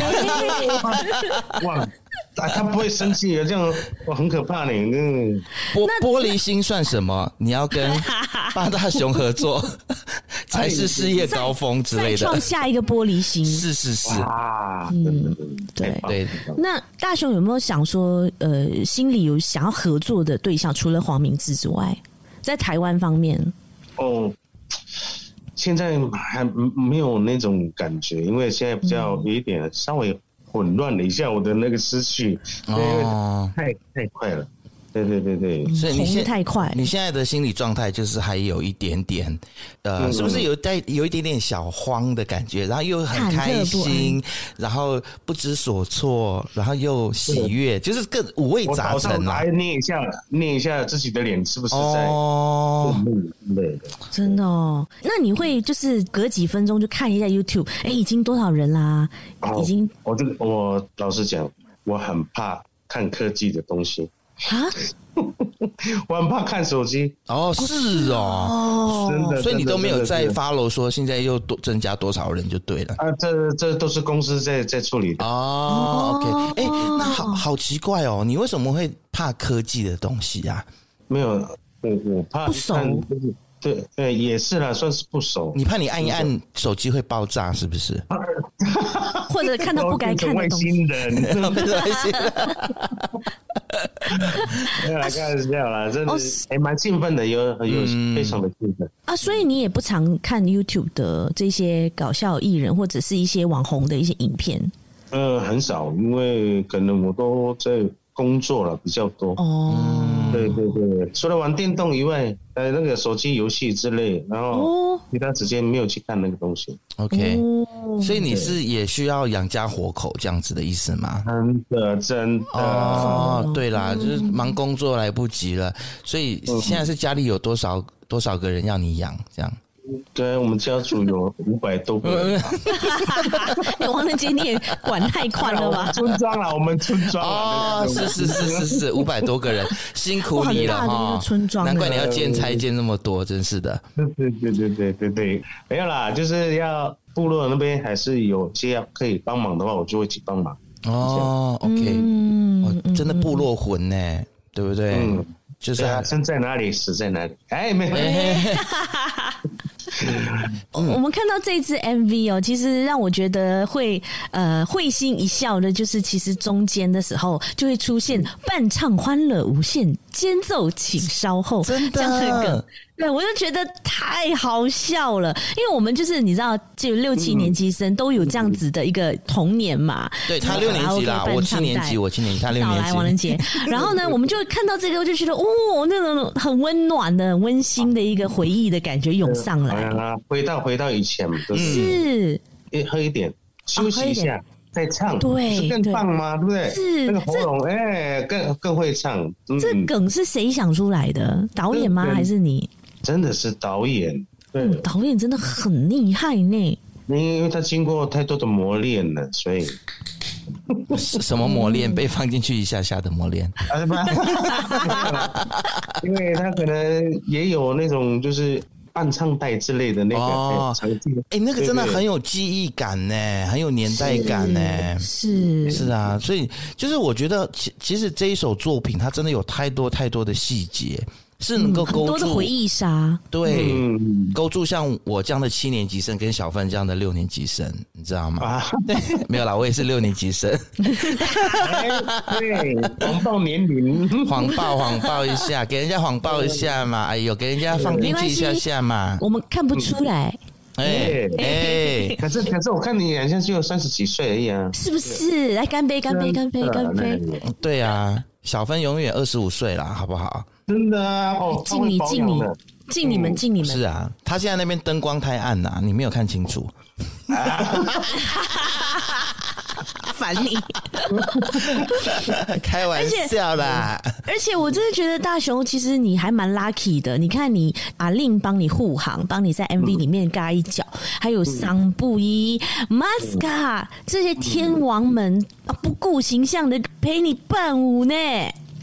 哇！啊，他不会生气的，这样我很可怕呢。嗯，玻玻璃心算什么？你要跟八大熊合作，才是事业高峰之类的。创下一个玻璃心，是是是啊，嗯，对对。那大熊有没有想说，呃，心里有想要合作的对象，除了黄明志之外，在台湾方面？哦，现在还没有那种感觉，因为现在比较有一点稍微。混乱了一下我的那个思绪，哦，太太快了，对对对对，所以你现在太快，你现在的心理状态就是还有一点点，呃，是不是有带有一点点小慌的感觉，然后又很开心，然后不知所措，然后又喜悦，就是更五味杂陈来捏一下，捏一下自己的脸，是不是在哦？对的，真的哦。那你会就是隔几分钟就看一下 YouTube，哎，已经多少人啦？已经，我这个我老实讲，我很怕看科技的东西啊，我很怕看手机。哦，是哦，真的，所以你都没有在 follow 说现在又多增加多少人就对了。啊，这这都是公司在在处理的。哦。OK，哎，那好好奇怪哦，你为什么会怕科技的东西啊？没有，我我怕不熟。对，对，也是啦，算是不熟。你怕你按一按手机会爆炸，是不是？或者看到不该看的东西。外星人，外星人。没有啦，开玩笑啦，真的还蛮兴奋的，有有非常的兴奋啊。所以你也不常看 YouTube 的这些搞笑艺人或者是一些网红的一些影片？呃，很少，因为可能我都在。工作了比较多。哦，对对对，除了玩电动以外，呃，那个手机游戏之类，然后其他时间没有去看那个东西。OK，所以你是也需要养家活口这样子的意思吗？真的真的。哦，对啦，就是忙工作来不及了，所以现在是家里有多少多少个人要你养这样？对，我们家族有五百多个人。王仁杰，你也管太宽了吧？村庄啦，我们村庄哦，是是是是是，五百多个人，辛苦你了哈。村庄，难怪你要建拆建那么多，真是的。对对对对对对对，没有啦，就是要部落那边还是有些要可以帮忙的话，我就会去帮忙。哦，OK，嗯，真的部落魂呢，对不对？嗯，就是生在哪里，死在哪里。哎，没没。我们看到这支 MV 哦，其实让我觉得会呃会心一笑的，就是其实中间的时候就会出现伴唱欢乐无限，间奏请稍后，真的。对，我就觉得太好笑了，因为我们就是你知道，就六七年级生都有这样子的一个童年嘛。对，他六年级啦，我七年级，我七年级，他六年级。来，王仁杰。然后呢，我们就看到这个，我就觉得哦，那种很温暖的、很温馨的一个回忆的感觉涌上来。啊，回到回到以前，是。喝一点，休息一下，再唱，对，更棒吗？对不对？是那个喉咙，哎，更更会唱。这梗是谁想出来的？导演吗？还是你？真的是导演，对，导演真的很厉害呢。因为他经过太多的磨练了，所以什么磨练？被放进去一下下的磨练。因为他可能也有那种就是伴唱带之类的那个哦，哎，那个真的很有记忆感呢，很有年代感呢。是是啊，所以就是我觉得，其其实这一首作品，它真的有太多太多的细节。是能够勾住、嗯、很多的回忆杀，对，嗯、勾住像我这样的七年级生跟小芬这样的六年级生，你知道吗？啊，对，没有啦，我也是六年级生。哎、对，谎报年龄，谎报谎报一下，给人家谎报一下嘛。哎呦，给人家放进去一下下嘛。我们看不出来。哎哎，可是可是我看你好像只有三十几岁而已啊，是不是？来干杯，干杯，干杯，干杯！对啊，小芬永远二十五岁啦，好不好？真的啊！哦，敬你，敬你，敬你们，敬你们。是啊，他现在那边灯光太暗呐，你没有看清楚。烦你！开玩笑啦！而且我真的觉得大雄，其实你还蛮 lucky 的。你看，你阿令帮你护航，帮你在 MV 里面嘎一脚，还有桑布伊、Masca 这些天王们啊，不顾形象的陪你伴舞呢。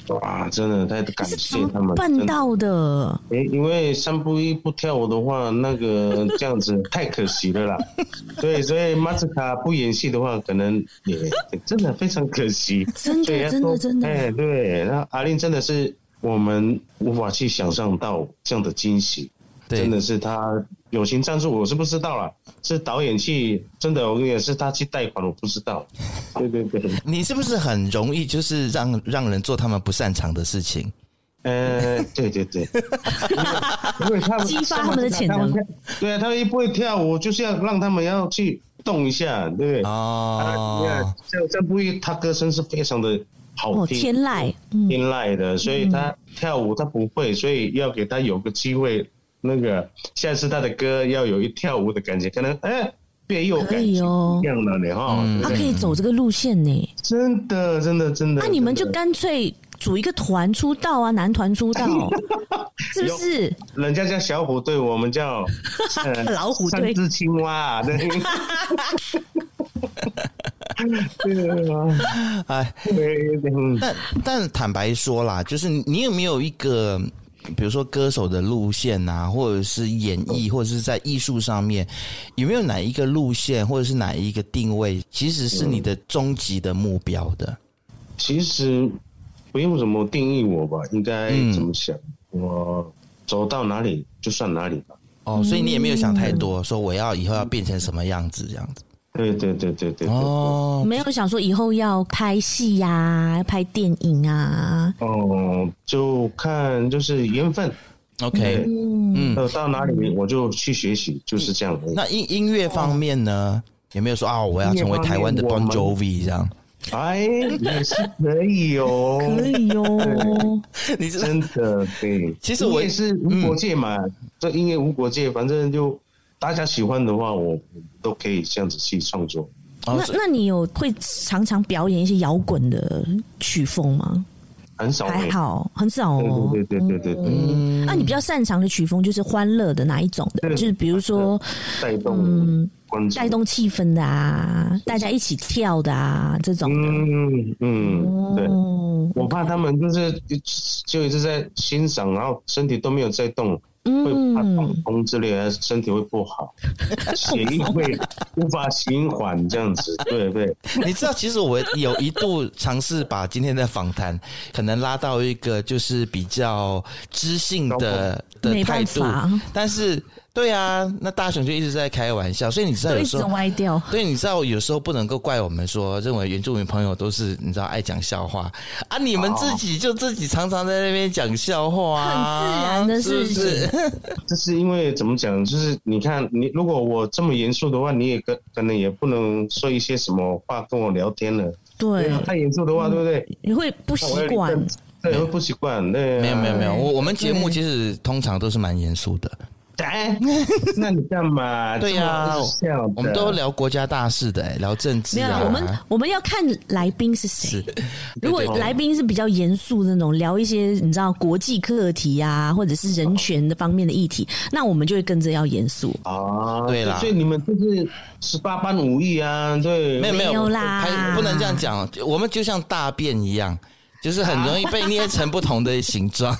哇，真的太感谢他们办到的。哎，因为三步一不跳舞的话，那个这样子太可惜了啦。对，所以马斯卡不演戏的话，可能也真的非常可惜。真的，真的，真的。哎，对，那阿令真的是我们无法去想象到这样的惊喜。真的是他友情赞助，我是不知道了。是导演去，真的，我也是他去贷款，我不知道。对对对，你是不是很容易就是让让人做他们不擅长的事情？呃，对对对，因为他们激发他们的潜能。对啊，他们又不会跳舞，就是要让他们要去动一下，对不对？哦，像像不会，他歌声是非常的好听，天籁，天籁的，所以他跳舞他不会，所以要给他有个机会。那个下次他的歌要有一跳舞的感觉，可能哎，别有可以哦，一样的呢哈。他可以走这个路线呢，真的真的真的。那你们就干脆组一个团出道啊，男团出道，是不是？人家叫小虎队，我们叫 老虎队，三只青蛙，对。对啊，哎，但但坦白说啦，就是你有没有一个？比如说歌手的路线啊，或者是演绎，或者是在艺术上面，有没有哪一个路线，或者是哪一个定位，其实是你的终极的目标的？其实不用怎么定义我吧，应该怎么想？嗯、我走到哪里就算哪里吧。哦，所以你也没有想太多，说我要以后要变成什么样子这样子。对对对对对哦，没有想说以后要拍戏呀、啊，拍电影啊。哦，就看就是缘分。OK，嗯，到哪里我就去学习，就是这样。那音音乐方面呢，有没有说啊，我要成为台湾的 Bon Jovi 这样？哎，也是可以哦，可以哦。你真的对，其实我也是无国界嘛，这音乐无国界，反正就。大家喜欢的话，我都可以这样子去创作。那那你有会常常表演一些摇滚的曲风吗？很少，还好，很少哦。对对对对对嗯。那你比较擅长的曲风就是欢乐的哪一种的？就是比如说带动带动气氛的啊，大家一起跳的啊，这种。嗯嗯，对。我怕他们就是就一直在欣赏，然后身体都没有在动。会怕放空之类的，身体会不好，血液会无法循环，这样子，对对。你知道，其实我有一度尝试把今天的访谈可能拉到一个就是比较知性的的态度，但是。对啊，那大雄就一直在开玩笑，所以你知道有时候歪掉。对，你知道有时候不能够怪我们说，认为原住民朋友都是你知道爱讲笑话啊，你们自己就自己常常在那边讲笑话啊，很自然的事情。是不是？这是因为怎么讲？就是你看，你如果我这么严肃的话，你也可可能也不能说一些什么话跟我聊天了。对，对太严肃的话，对不对？你会不习惯，对，会不习惯。对、啊，没有没有没有，我我们节目其实通常都是蛮严肃的。哎，那你干嘛？对呀、啊，我们都聊国家大事的，聊政治、啊。没有，我们我们要看来宾是谁。如果来宾是比较严肃的那种，聊一些你知道国际课题啊，或者是人权的方面的议题，哦、那我们就会跟着要严肃啊。对啦，所以你们就是十八般武艺啊。对，没有没有，没有啦，不能这样讲。我们就像大便一样，就是很容易被捏成不同的形状。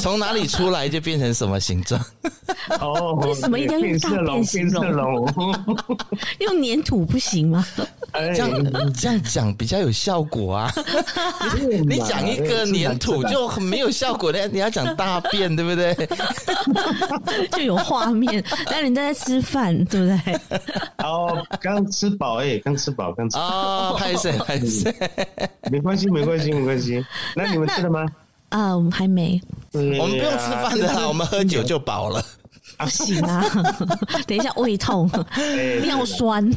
从哪里出来就变成什么形状？哦，为什么一定要用大便形容？用粘土不行吗？这样这样讲比较有效果啊！你讲一个粘土就很没有效果的，你要讲大便，对不对？就有画面，那人家在吃饭，对不对？哦，刚吃饱哎，刚吃饱，刚吃饱哦，拍谢拍谢，没关系，没关系，没关系。那你们吃了吗？啊，我们还没。我们不用吃饭的啦，我们喝酒就饱了。不行啊！等一下胃痛，尿酸。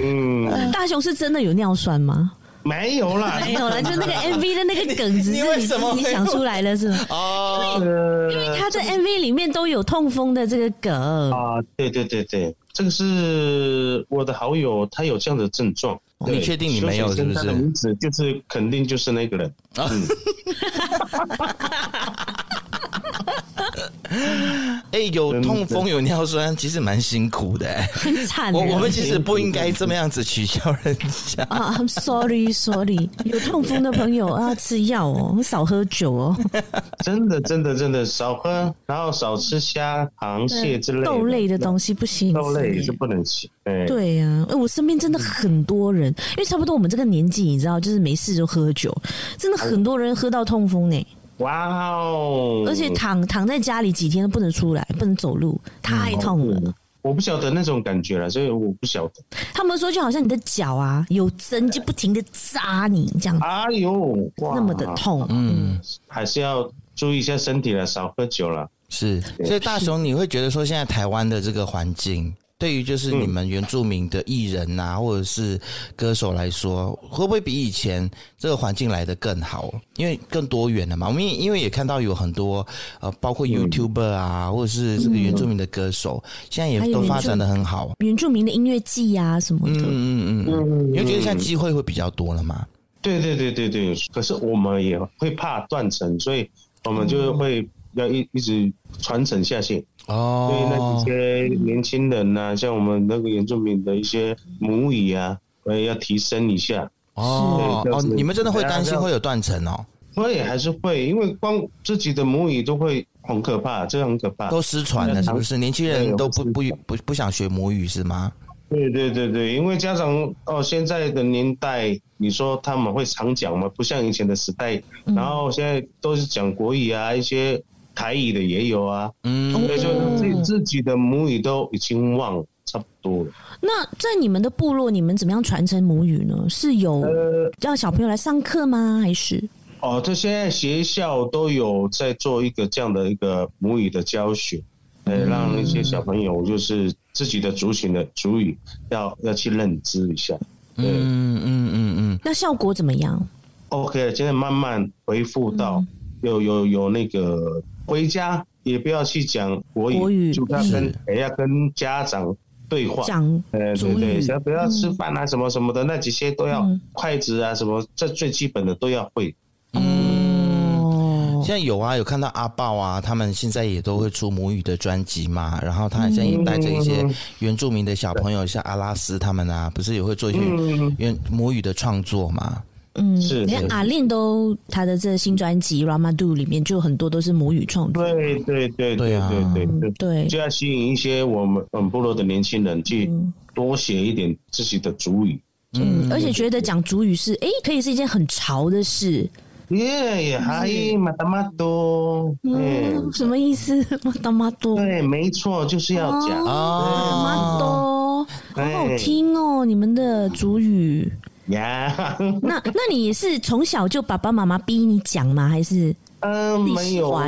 嗯，大雄是真的有尿酸吗？没有啦，没有啦，就那个 MV 的那个梗，只是你自己想出来的，是吗？哦，因为他在 MV 里面都有痛风的这个梗啊。对对对对，这个是我的好友，他有这样的症状。你确定你没有？是不是？名字就是肯定就是那个人。嗯。哎、欸，有痛风有尿酸，其实蛮辛苦的，很惨。我我们其实不应该这么样子取笑人家啊。I'm sorry, sorry。有痛风的朋友啊吃药哦，少喝酒哦。真的，真的，真的少喝，然后少吃虾、螃蟹之类的豆类的东西不行，豆类也是不能吃。哎，对呀、啊，我身边真的很多人，因为差不多我们这个年纪，你知道，就是没事就喝酒，真的很多人喝到痛风呢。哇哦！而且躺躺在家里几天都不能出来，不能走路，太痛了。嗯、我不晓得那种感觉了，所以我不晓得。他们说就好像你的脚啊有针，就不停的扎你这样。哎呦，那么的痛。嗯，还是要注意一下身体了，少喝酒了。是，所以大雄，你会觉得说现在台湾的这个环境？对于就是你们原住民的艺人呐、啊，嗯、或者是歌手来说，会不会比以前这个环境来的更好？因为更多元了嘛。我们也因为也看到有很多呃，包括 YouTuber 啊，嗯、或者是这个原住民的歌手，嗯、现在也都发展的很好。原住民的音乐季啊什么的，嗯嗯嗯嗯，你会觉得现在机会会比较多了吗？对对对对对。可是我们也会怕断层，所以我们就会要一一直传承下去。哦，对，那一些年轻人呐、啊，像我们那个原住民的一些母语啊，要提升一下。哦哦，你们真的会担心会有断层哦？会还是会，因为光自己的母语都会很可怕，这很可怕，都失传了，是不是？年轻人都不不不不想学母语是吗？对对对对，因为家长哦，现在的年代，你说他们会常讲吗？不像以前的时代，然后现在都是讲国语啊，一些。台语的也有啊，嗯，所以就自自己的母语都已经忘了，差不多了。那在你们的部落，你们怎么样传承母语呢？是有让小朋友来上课吗？还是？哦，这现在学校都有在做一个这样的一个母语的教学，呃，让那些小朋友就是自己的族群的族语要要去认知一下。嗯嗯嗯嗯。那效果怎么样？OK，现在慢慢恢复到有有有那个。回家也不要去讲国语，国语就要跟也是要跟家长对话，讲呃对对，只要不要吃饭啊什么什么的，嗯、那几些都要筷子啊什么，这最基本的都要会。嗯，现在有啊，有看到阿豹啊，他们现在也都会出母语的专辑嘛，然后他好像也带着一些原住民的小朋友，像阿拉斯他们啊，不是也会做一些原母语的创作嘛？嗯，是连阿令都他的这新专辑《Ramadou》里面就很多都是母语创作。对对对对对对对，就要吸引一些我们本部落的年轻人去多写一点自己的主语。嗯，而且觉得讲主语是哎，可以是一件很潮的事。耶耶，嗨，马达马多，嗯，什么意思？马达马多？对，没错，就是要讲啊，马多，好好听哦，你们的主语。呀，那那你是从小就爸爸妈妈逼你讲吗？还是嗯，没有。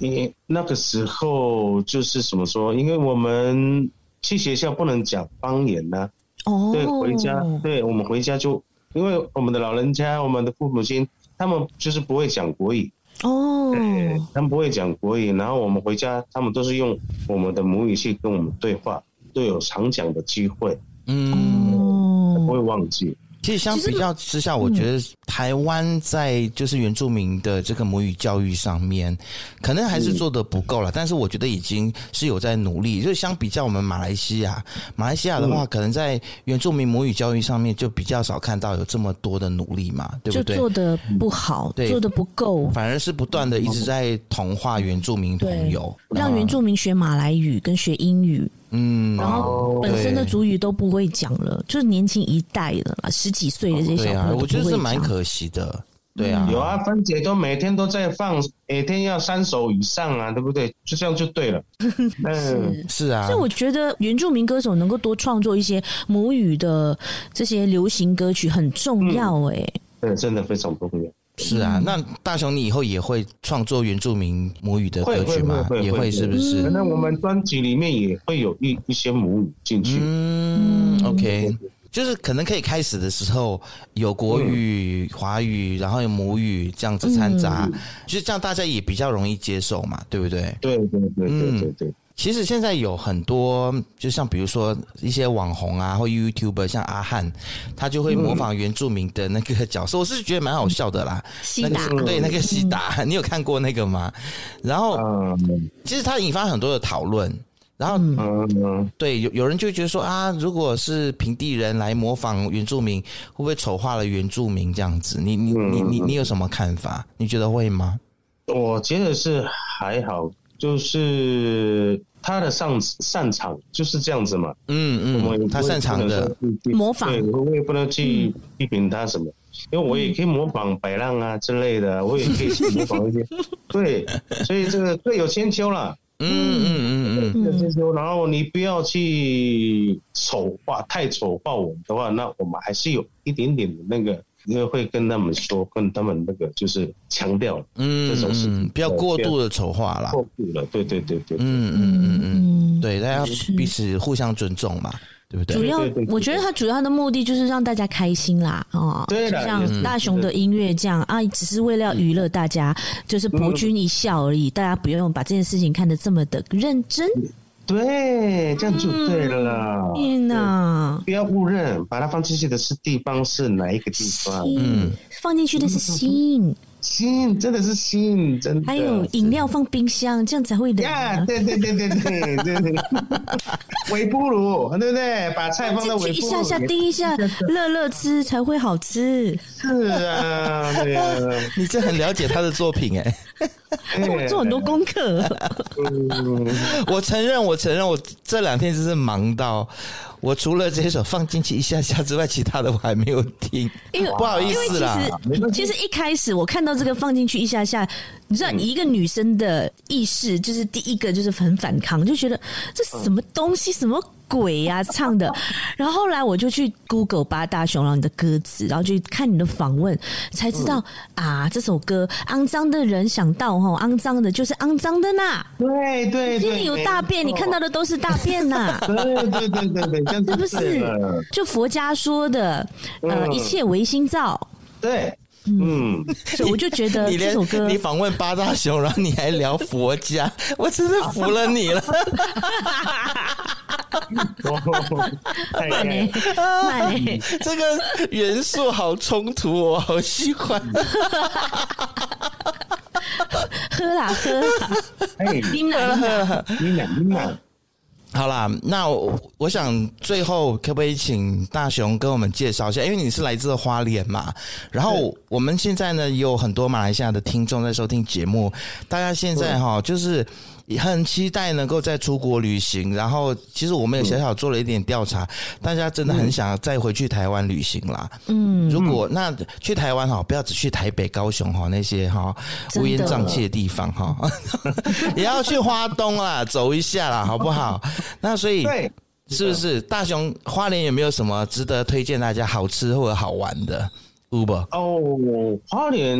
你那个时候就是怎么说？因为我们去学校不能讲方言呢。哦，对，回家，对我们回家就因为我们的老人家，我们的父母亲，他们就是不会讲国语。哦，对，他们不会讲国语，然后我们回家，他们都是用我们的母语去跟我们对话，都有常讲的机会。嗯，不会忘记。其实相比较之下，我觉得台湾在就是原住民的这个母语教育上面，可能还是做的不够了。但是我觉得已经是有在努力。就相比较我们马来西亚，马来西亚的话，可能在原住民母语教育上面就比较少看到有这么多的努力嘛，对不对？就做的不好，对，做的不够，反而是不断的一直在同化原住民朋友，让原住民学马来语跟学英语。嗯，然后本身的主语都不会讲了，就是年轻一代的啦，十几岁的这些小朋友，对啊，我觉得是蛮可惜的。对啊，有啊，芬姐都每天都在放，每天要三首以上啊，对不对？就这样就对了。嗯，是啊。所以我觉得原住民歌手能够多创作一些母语的这些流行歌曲很重要，哎，对，真的非常重要。是啊，那大雄，你以后也会创作原住民母语的歌曲吗？会会会会也会是不是？可能我们专辑里面也会有一一些母语进去。嗯，OK，就是可能可以开始的时候有国语、华语，然后有母语这样子掺杂，就是这样大家也比较容易接受嘛，对不对？对对对对对对。其实现在有很多，就像比如说一些网红啊，或 YouTuber，像阿汉，他就会模仿原住民的那个角色，嗯、我是觉得蛮好笑的啦。西达，那个、对那个西达，嗯、你有看过那个吗？然后，嗯、其实他引发很多的讨论。然后，嗯，对，有有人就觉得说啊，如果是平地人来模仿原住民，会不会丑化了原住民这样子？你你你你你有什么看法？你觉得会吗？我觉得是还好，就是。他的擅擅长就是这样子嘛，嗯嗯，我们他擅长的。模仿，对，我也不能去批评他什么，因为我也可以模仿白浪啊之类的，我也可以去模仿一些，对，所以这个各有千秋啦，嗯嗯嗯嗯，各有千秋，然后你不要去丑化，太丑化我们的话，那我们还是有一点点的那个。因为会跟他们说，跟他们那个就是强调，嗯，这种事情不要过度的丑化啦，过度了，对对对对，嗯嗯嗯。嗯，对，大家彼此互相尊重嘛，对不对？主要我觉得他主要的目的就是让大家开心啦，哦，对，像大雄的音乐这样啊，只是为了要娱乐大家，就是博君一笑而已，大家不用把这件事情看得这么的认真。对，这样就对了。天哪！不要误认，把它放进去的是地方是哪一个地方？嗯，放进去的是心。心真的是心，真的。还有饮料放冰箱，这样才会冷。呀，对对对对对对对。微波炉，对不对？把菜放在微波炉一下下叮一下，热热吃才会好吃。是啊，对啊。你这很了解他的作品哎。我做很多功课。我承认，我承认，我这两天真是忙到。我除了这首放进去一下下之外，其他的我还没有听，因为 不好意思啦。其实一开始我看到这个放进去一下下，你知道，一个女生的意识就是第一个就是很反抗，就觉得这什么东西什么。鬼呀、啊，唱的，然后后来我就去 Google 八大雄狼你的歌词，然后去看你的访问，才知道、嗯、啊，这首歌肮脏的人想到吼，肮脏的就是肮脏的呐，对对对，心里有大便，你看到的都是大便呐，对对对对对，是不是？就佛家说的，呃，嗯、一切唯心造，对，嗯，所以我就觉得这首歌，你访问八大雄，然后你还聊佛家，我真是服了你了。慢嘞，慢嘞，这个元素好冲突，我好喜欢。喝啦喝啦，哎，饮啦喝啦，饮啦饮啦。好啦，那我，我想最后可不可以请大雄跟我们介绍一下？因为你是来自花莲嘛，然后我们现在呢也有很多马来西亚的听众在收听节目，大家现在哈就是。也很期待能够再出国旅行，然后其实我们也小小做了一点调查，嗯、大家真的很想再回去台湾旅行啦。嗯，如果那去台湾哈，不要只去台北、高雄哈那些哈乌烟瘴气的地方哈，也要去花东啦，走一下啦，好不好？那所以对是不是大雄花莲有没有什么值得推荐大家好吃或者好玩的？Uber 哦，花莲。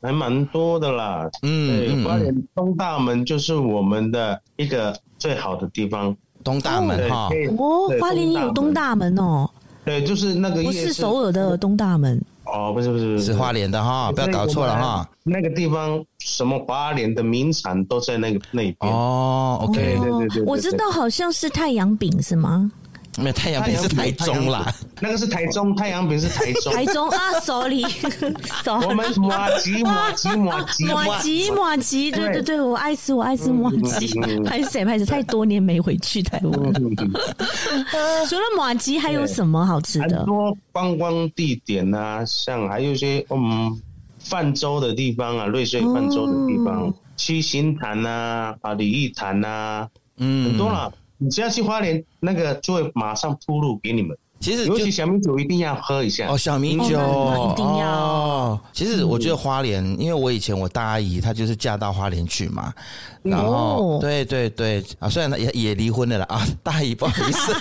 还蛮多的啦，嗯，对，花莲东大门就是我们的一个最好的地方，东大门哈，哦，花莲有东大门哦，对，就是那个不是首尔的东大门，哦，不是不是，是。花莲的哈，不要搞错了哈，那个地方什么花莲的名产都在那个那边，哦，OK，对对对，我知道好像是太阳饼是吗？没有太阳饼是台中啦，那个是台中，太阳饼是台中。台中啊，sorry，我们马吉马吉马吉马吉马吉，对对对，我爱吃我爱吃马吉。拍谁拍谁，太多年没回去台湾。除了马吉，还有什么好吃的？很多观光地点啊，像还有一些嗯泛舟的地方啊，瑞穗泛舟的地方，七星潭啊啊，李义潭啊，嗯，很多了。你只要去花莲，那个就会马上铺路给你们。其实，尤其小米酒一定要喝一下。哦，小米酒一定要。哦、其实我觉得花莲，因为我以前我大阿姨她就是嫁到花莲去嘛，然后对对对。啊，虽然她也也离婚了啦。啊，大姨不好意思，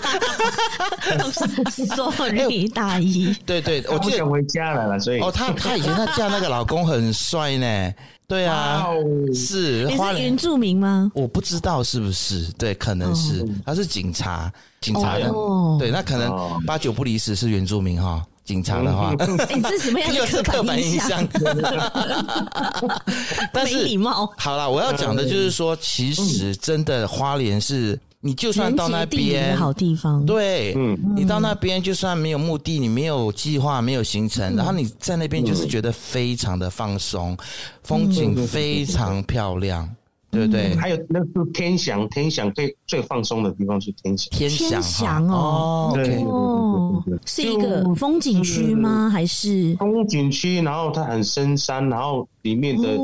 sorry 大姨。对对，我不想回家了啦，所以。哦，她她以前她嫁那个老公很帅呢。对啊，是花莲。原住民吗？我不知道是不是，对，可能是，他是警察，警察的，对，那可能八九不离十是原住民哈，警察的话，你这是什么样的刻板印象？但是没礼貌。好啦，我要讲的就是说，其实真的花莲是。你就算到那边，好地方，对，嗯，你到那边就算没有目的，你没有计划，没有行程，然后你在那边就是觉得非常的放松，风景非常漂亮，对不对？还有那是天祥，天祥最最放松的地方是天祥，天祥哦，对，哦，是一个风景区吗？还是？风景区？然后它很深山，然后里面的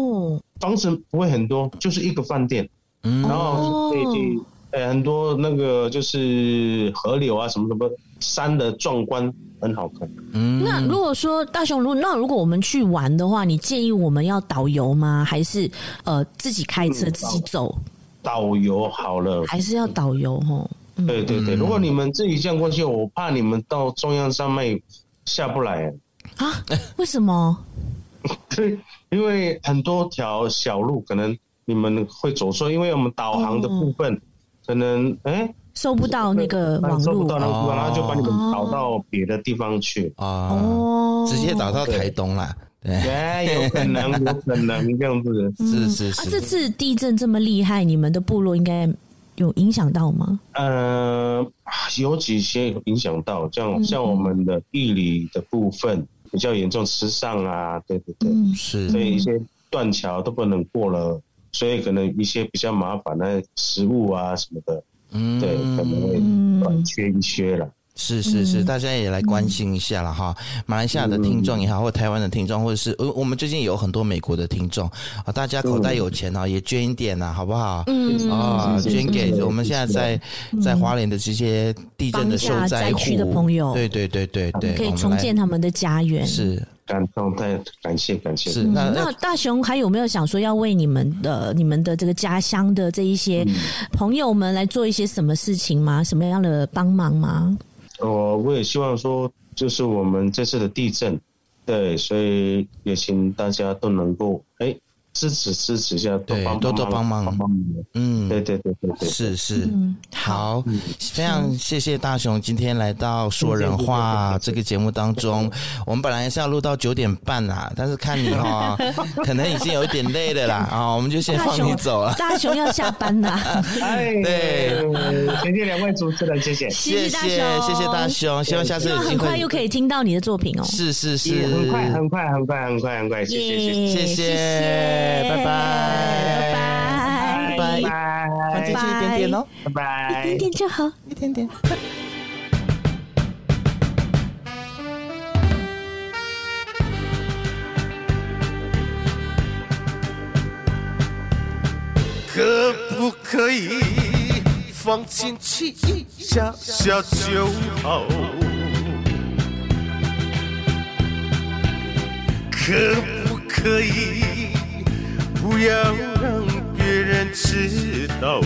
房子不会很多，就是一个饭店，嗯，然后可以去。哎，很多那个就是河流啊，什么什么山的壮观，很好看。嗯，那如果说大雄，如那如果我们去玩的话，你建议我们要导游吗？还是呃自己开车自己走？导游好了，还是要导游哦。对对对，如果你们自己这样过去，我怕你们到中央山脉下不来啊？为什么？对，因为很多条小路可能你们会走错，因为我们导航的部分。可能哎，欸、收不到那个网络，收不到那个地方，然后就把你们导到别的地方去。啊，哦，直接导到台东啦，对，对，有可能，有可能这样子，是 是是。啊、这次地震这么厉害，你们的部落应该有影响到吗？呃，有几些有影响到，像像我们的地理的部分比较严重，池上啊，对对对，嗯、是，所以一些断桥都不能过了。所以可能一些比较麻烦的食物啊什么的，嗯，对，可能会短缺一些了。是是是，大家也来关心一下了哈。马来西亚的听众也好，或台湾的听众，或者是呃，我们最近有很多美国的听众啊，大家口袋有钱啊，也捐一点呐，好不好？嗯啊，捐给我们现在在在华联的这些地震的受灾区的朋友，对对对对对，可以重建他们的家园。是。感动，太感谢感谢。是那那大雄还有没有想说要为你们的你们的这个家乡的这一些朋友们来做一些什么事情吗？什么样的帮忙吗？我我也希望说，就是我们这次的地震，对，所以也请大家都能够哎。支持支持一下，对，多多帮忙，嗯，对对对对对，是是，好，非常谢谢大雄今天来到说人话这个节目当中。我们本来是要录到九点半啦，但是看你哈，可能已经有一点累了啦，啊，我们就先放你走了。大雄要下班啦，哎，对，谢谢两位主持人，谢谢，谢谢谢谢大雄，希望下次有机会。很快又可以听到你的作品哦。是是是，很快很快很快很快很快，谢谢谢谢谢谢。拜拜，拜拜，拜拜，拜拜，放进去一点点哦，拜拜，一点点就好，一点点。可不可以放进去一下下就好？可不可以？不要让别人知道。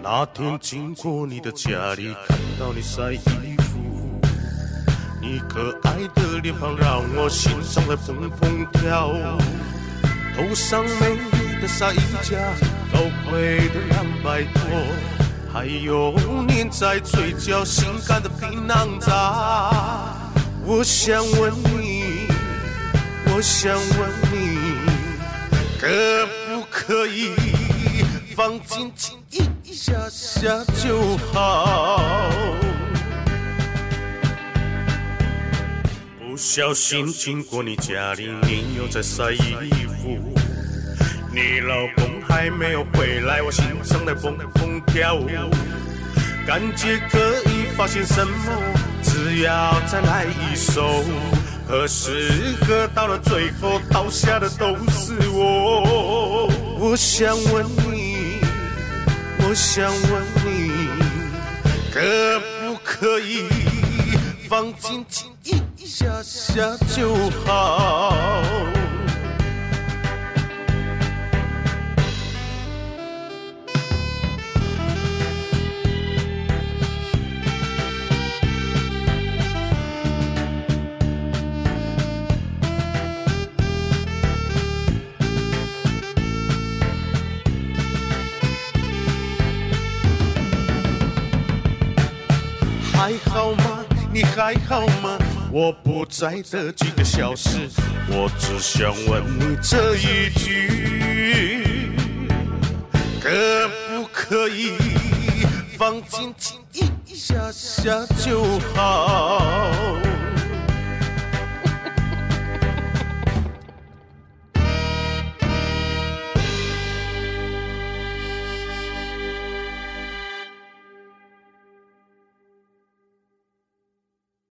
那天经过你的家里，看到你晒衣服，你可爱的脸庞让我心脏在砰砰跳。头上美的纱衣架，高贵的两百多，还有粘在嘴角性感的槟榔渣。我想问你。我想问你，可不可以放轻轻一？下下就好。不小心经过你家里，你又在晒衣服。你老公还没有回来，我心上在蹦蹦跳。感觉可以发现什么？只要再来一首。何时何到了最后，倒下的都是我。我想问你，我想问你，可不可以放轻轻一下下就好？还好吗？我不在这几个小时，我只想问你这一句，可不可以放轻轻一下下就好？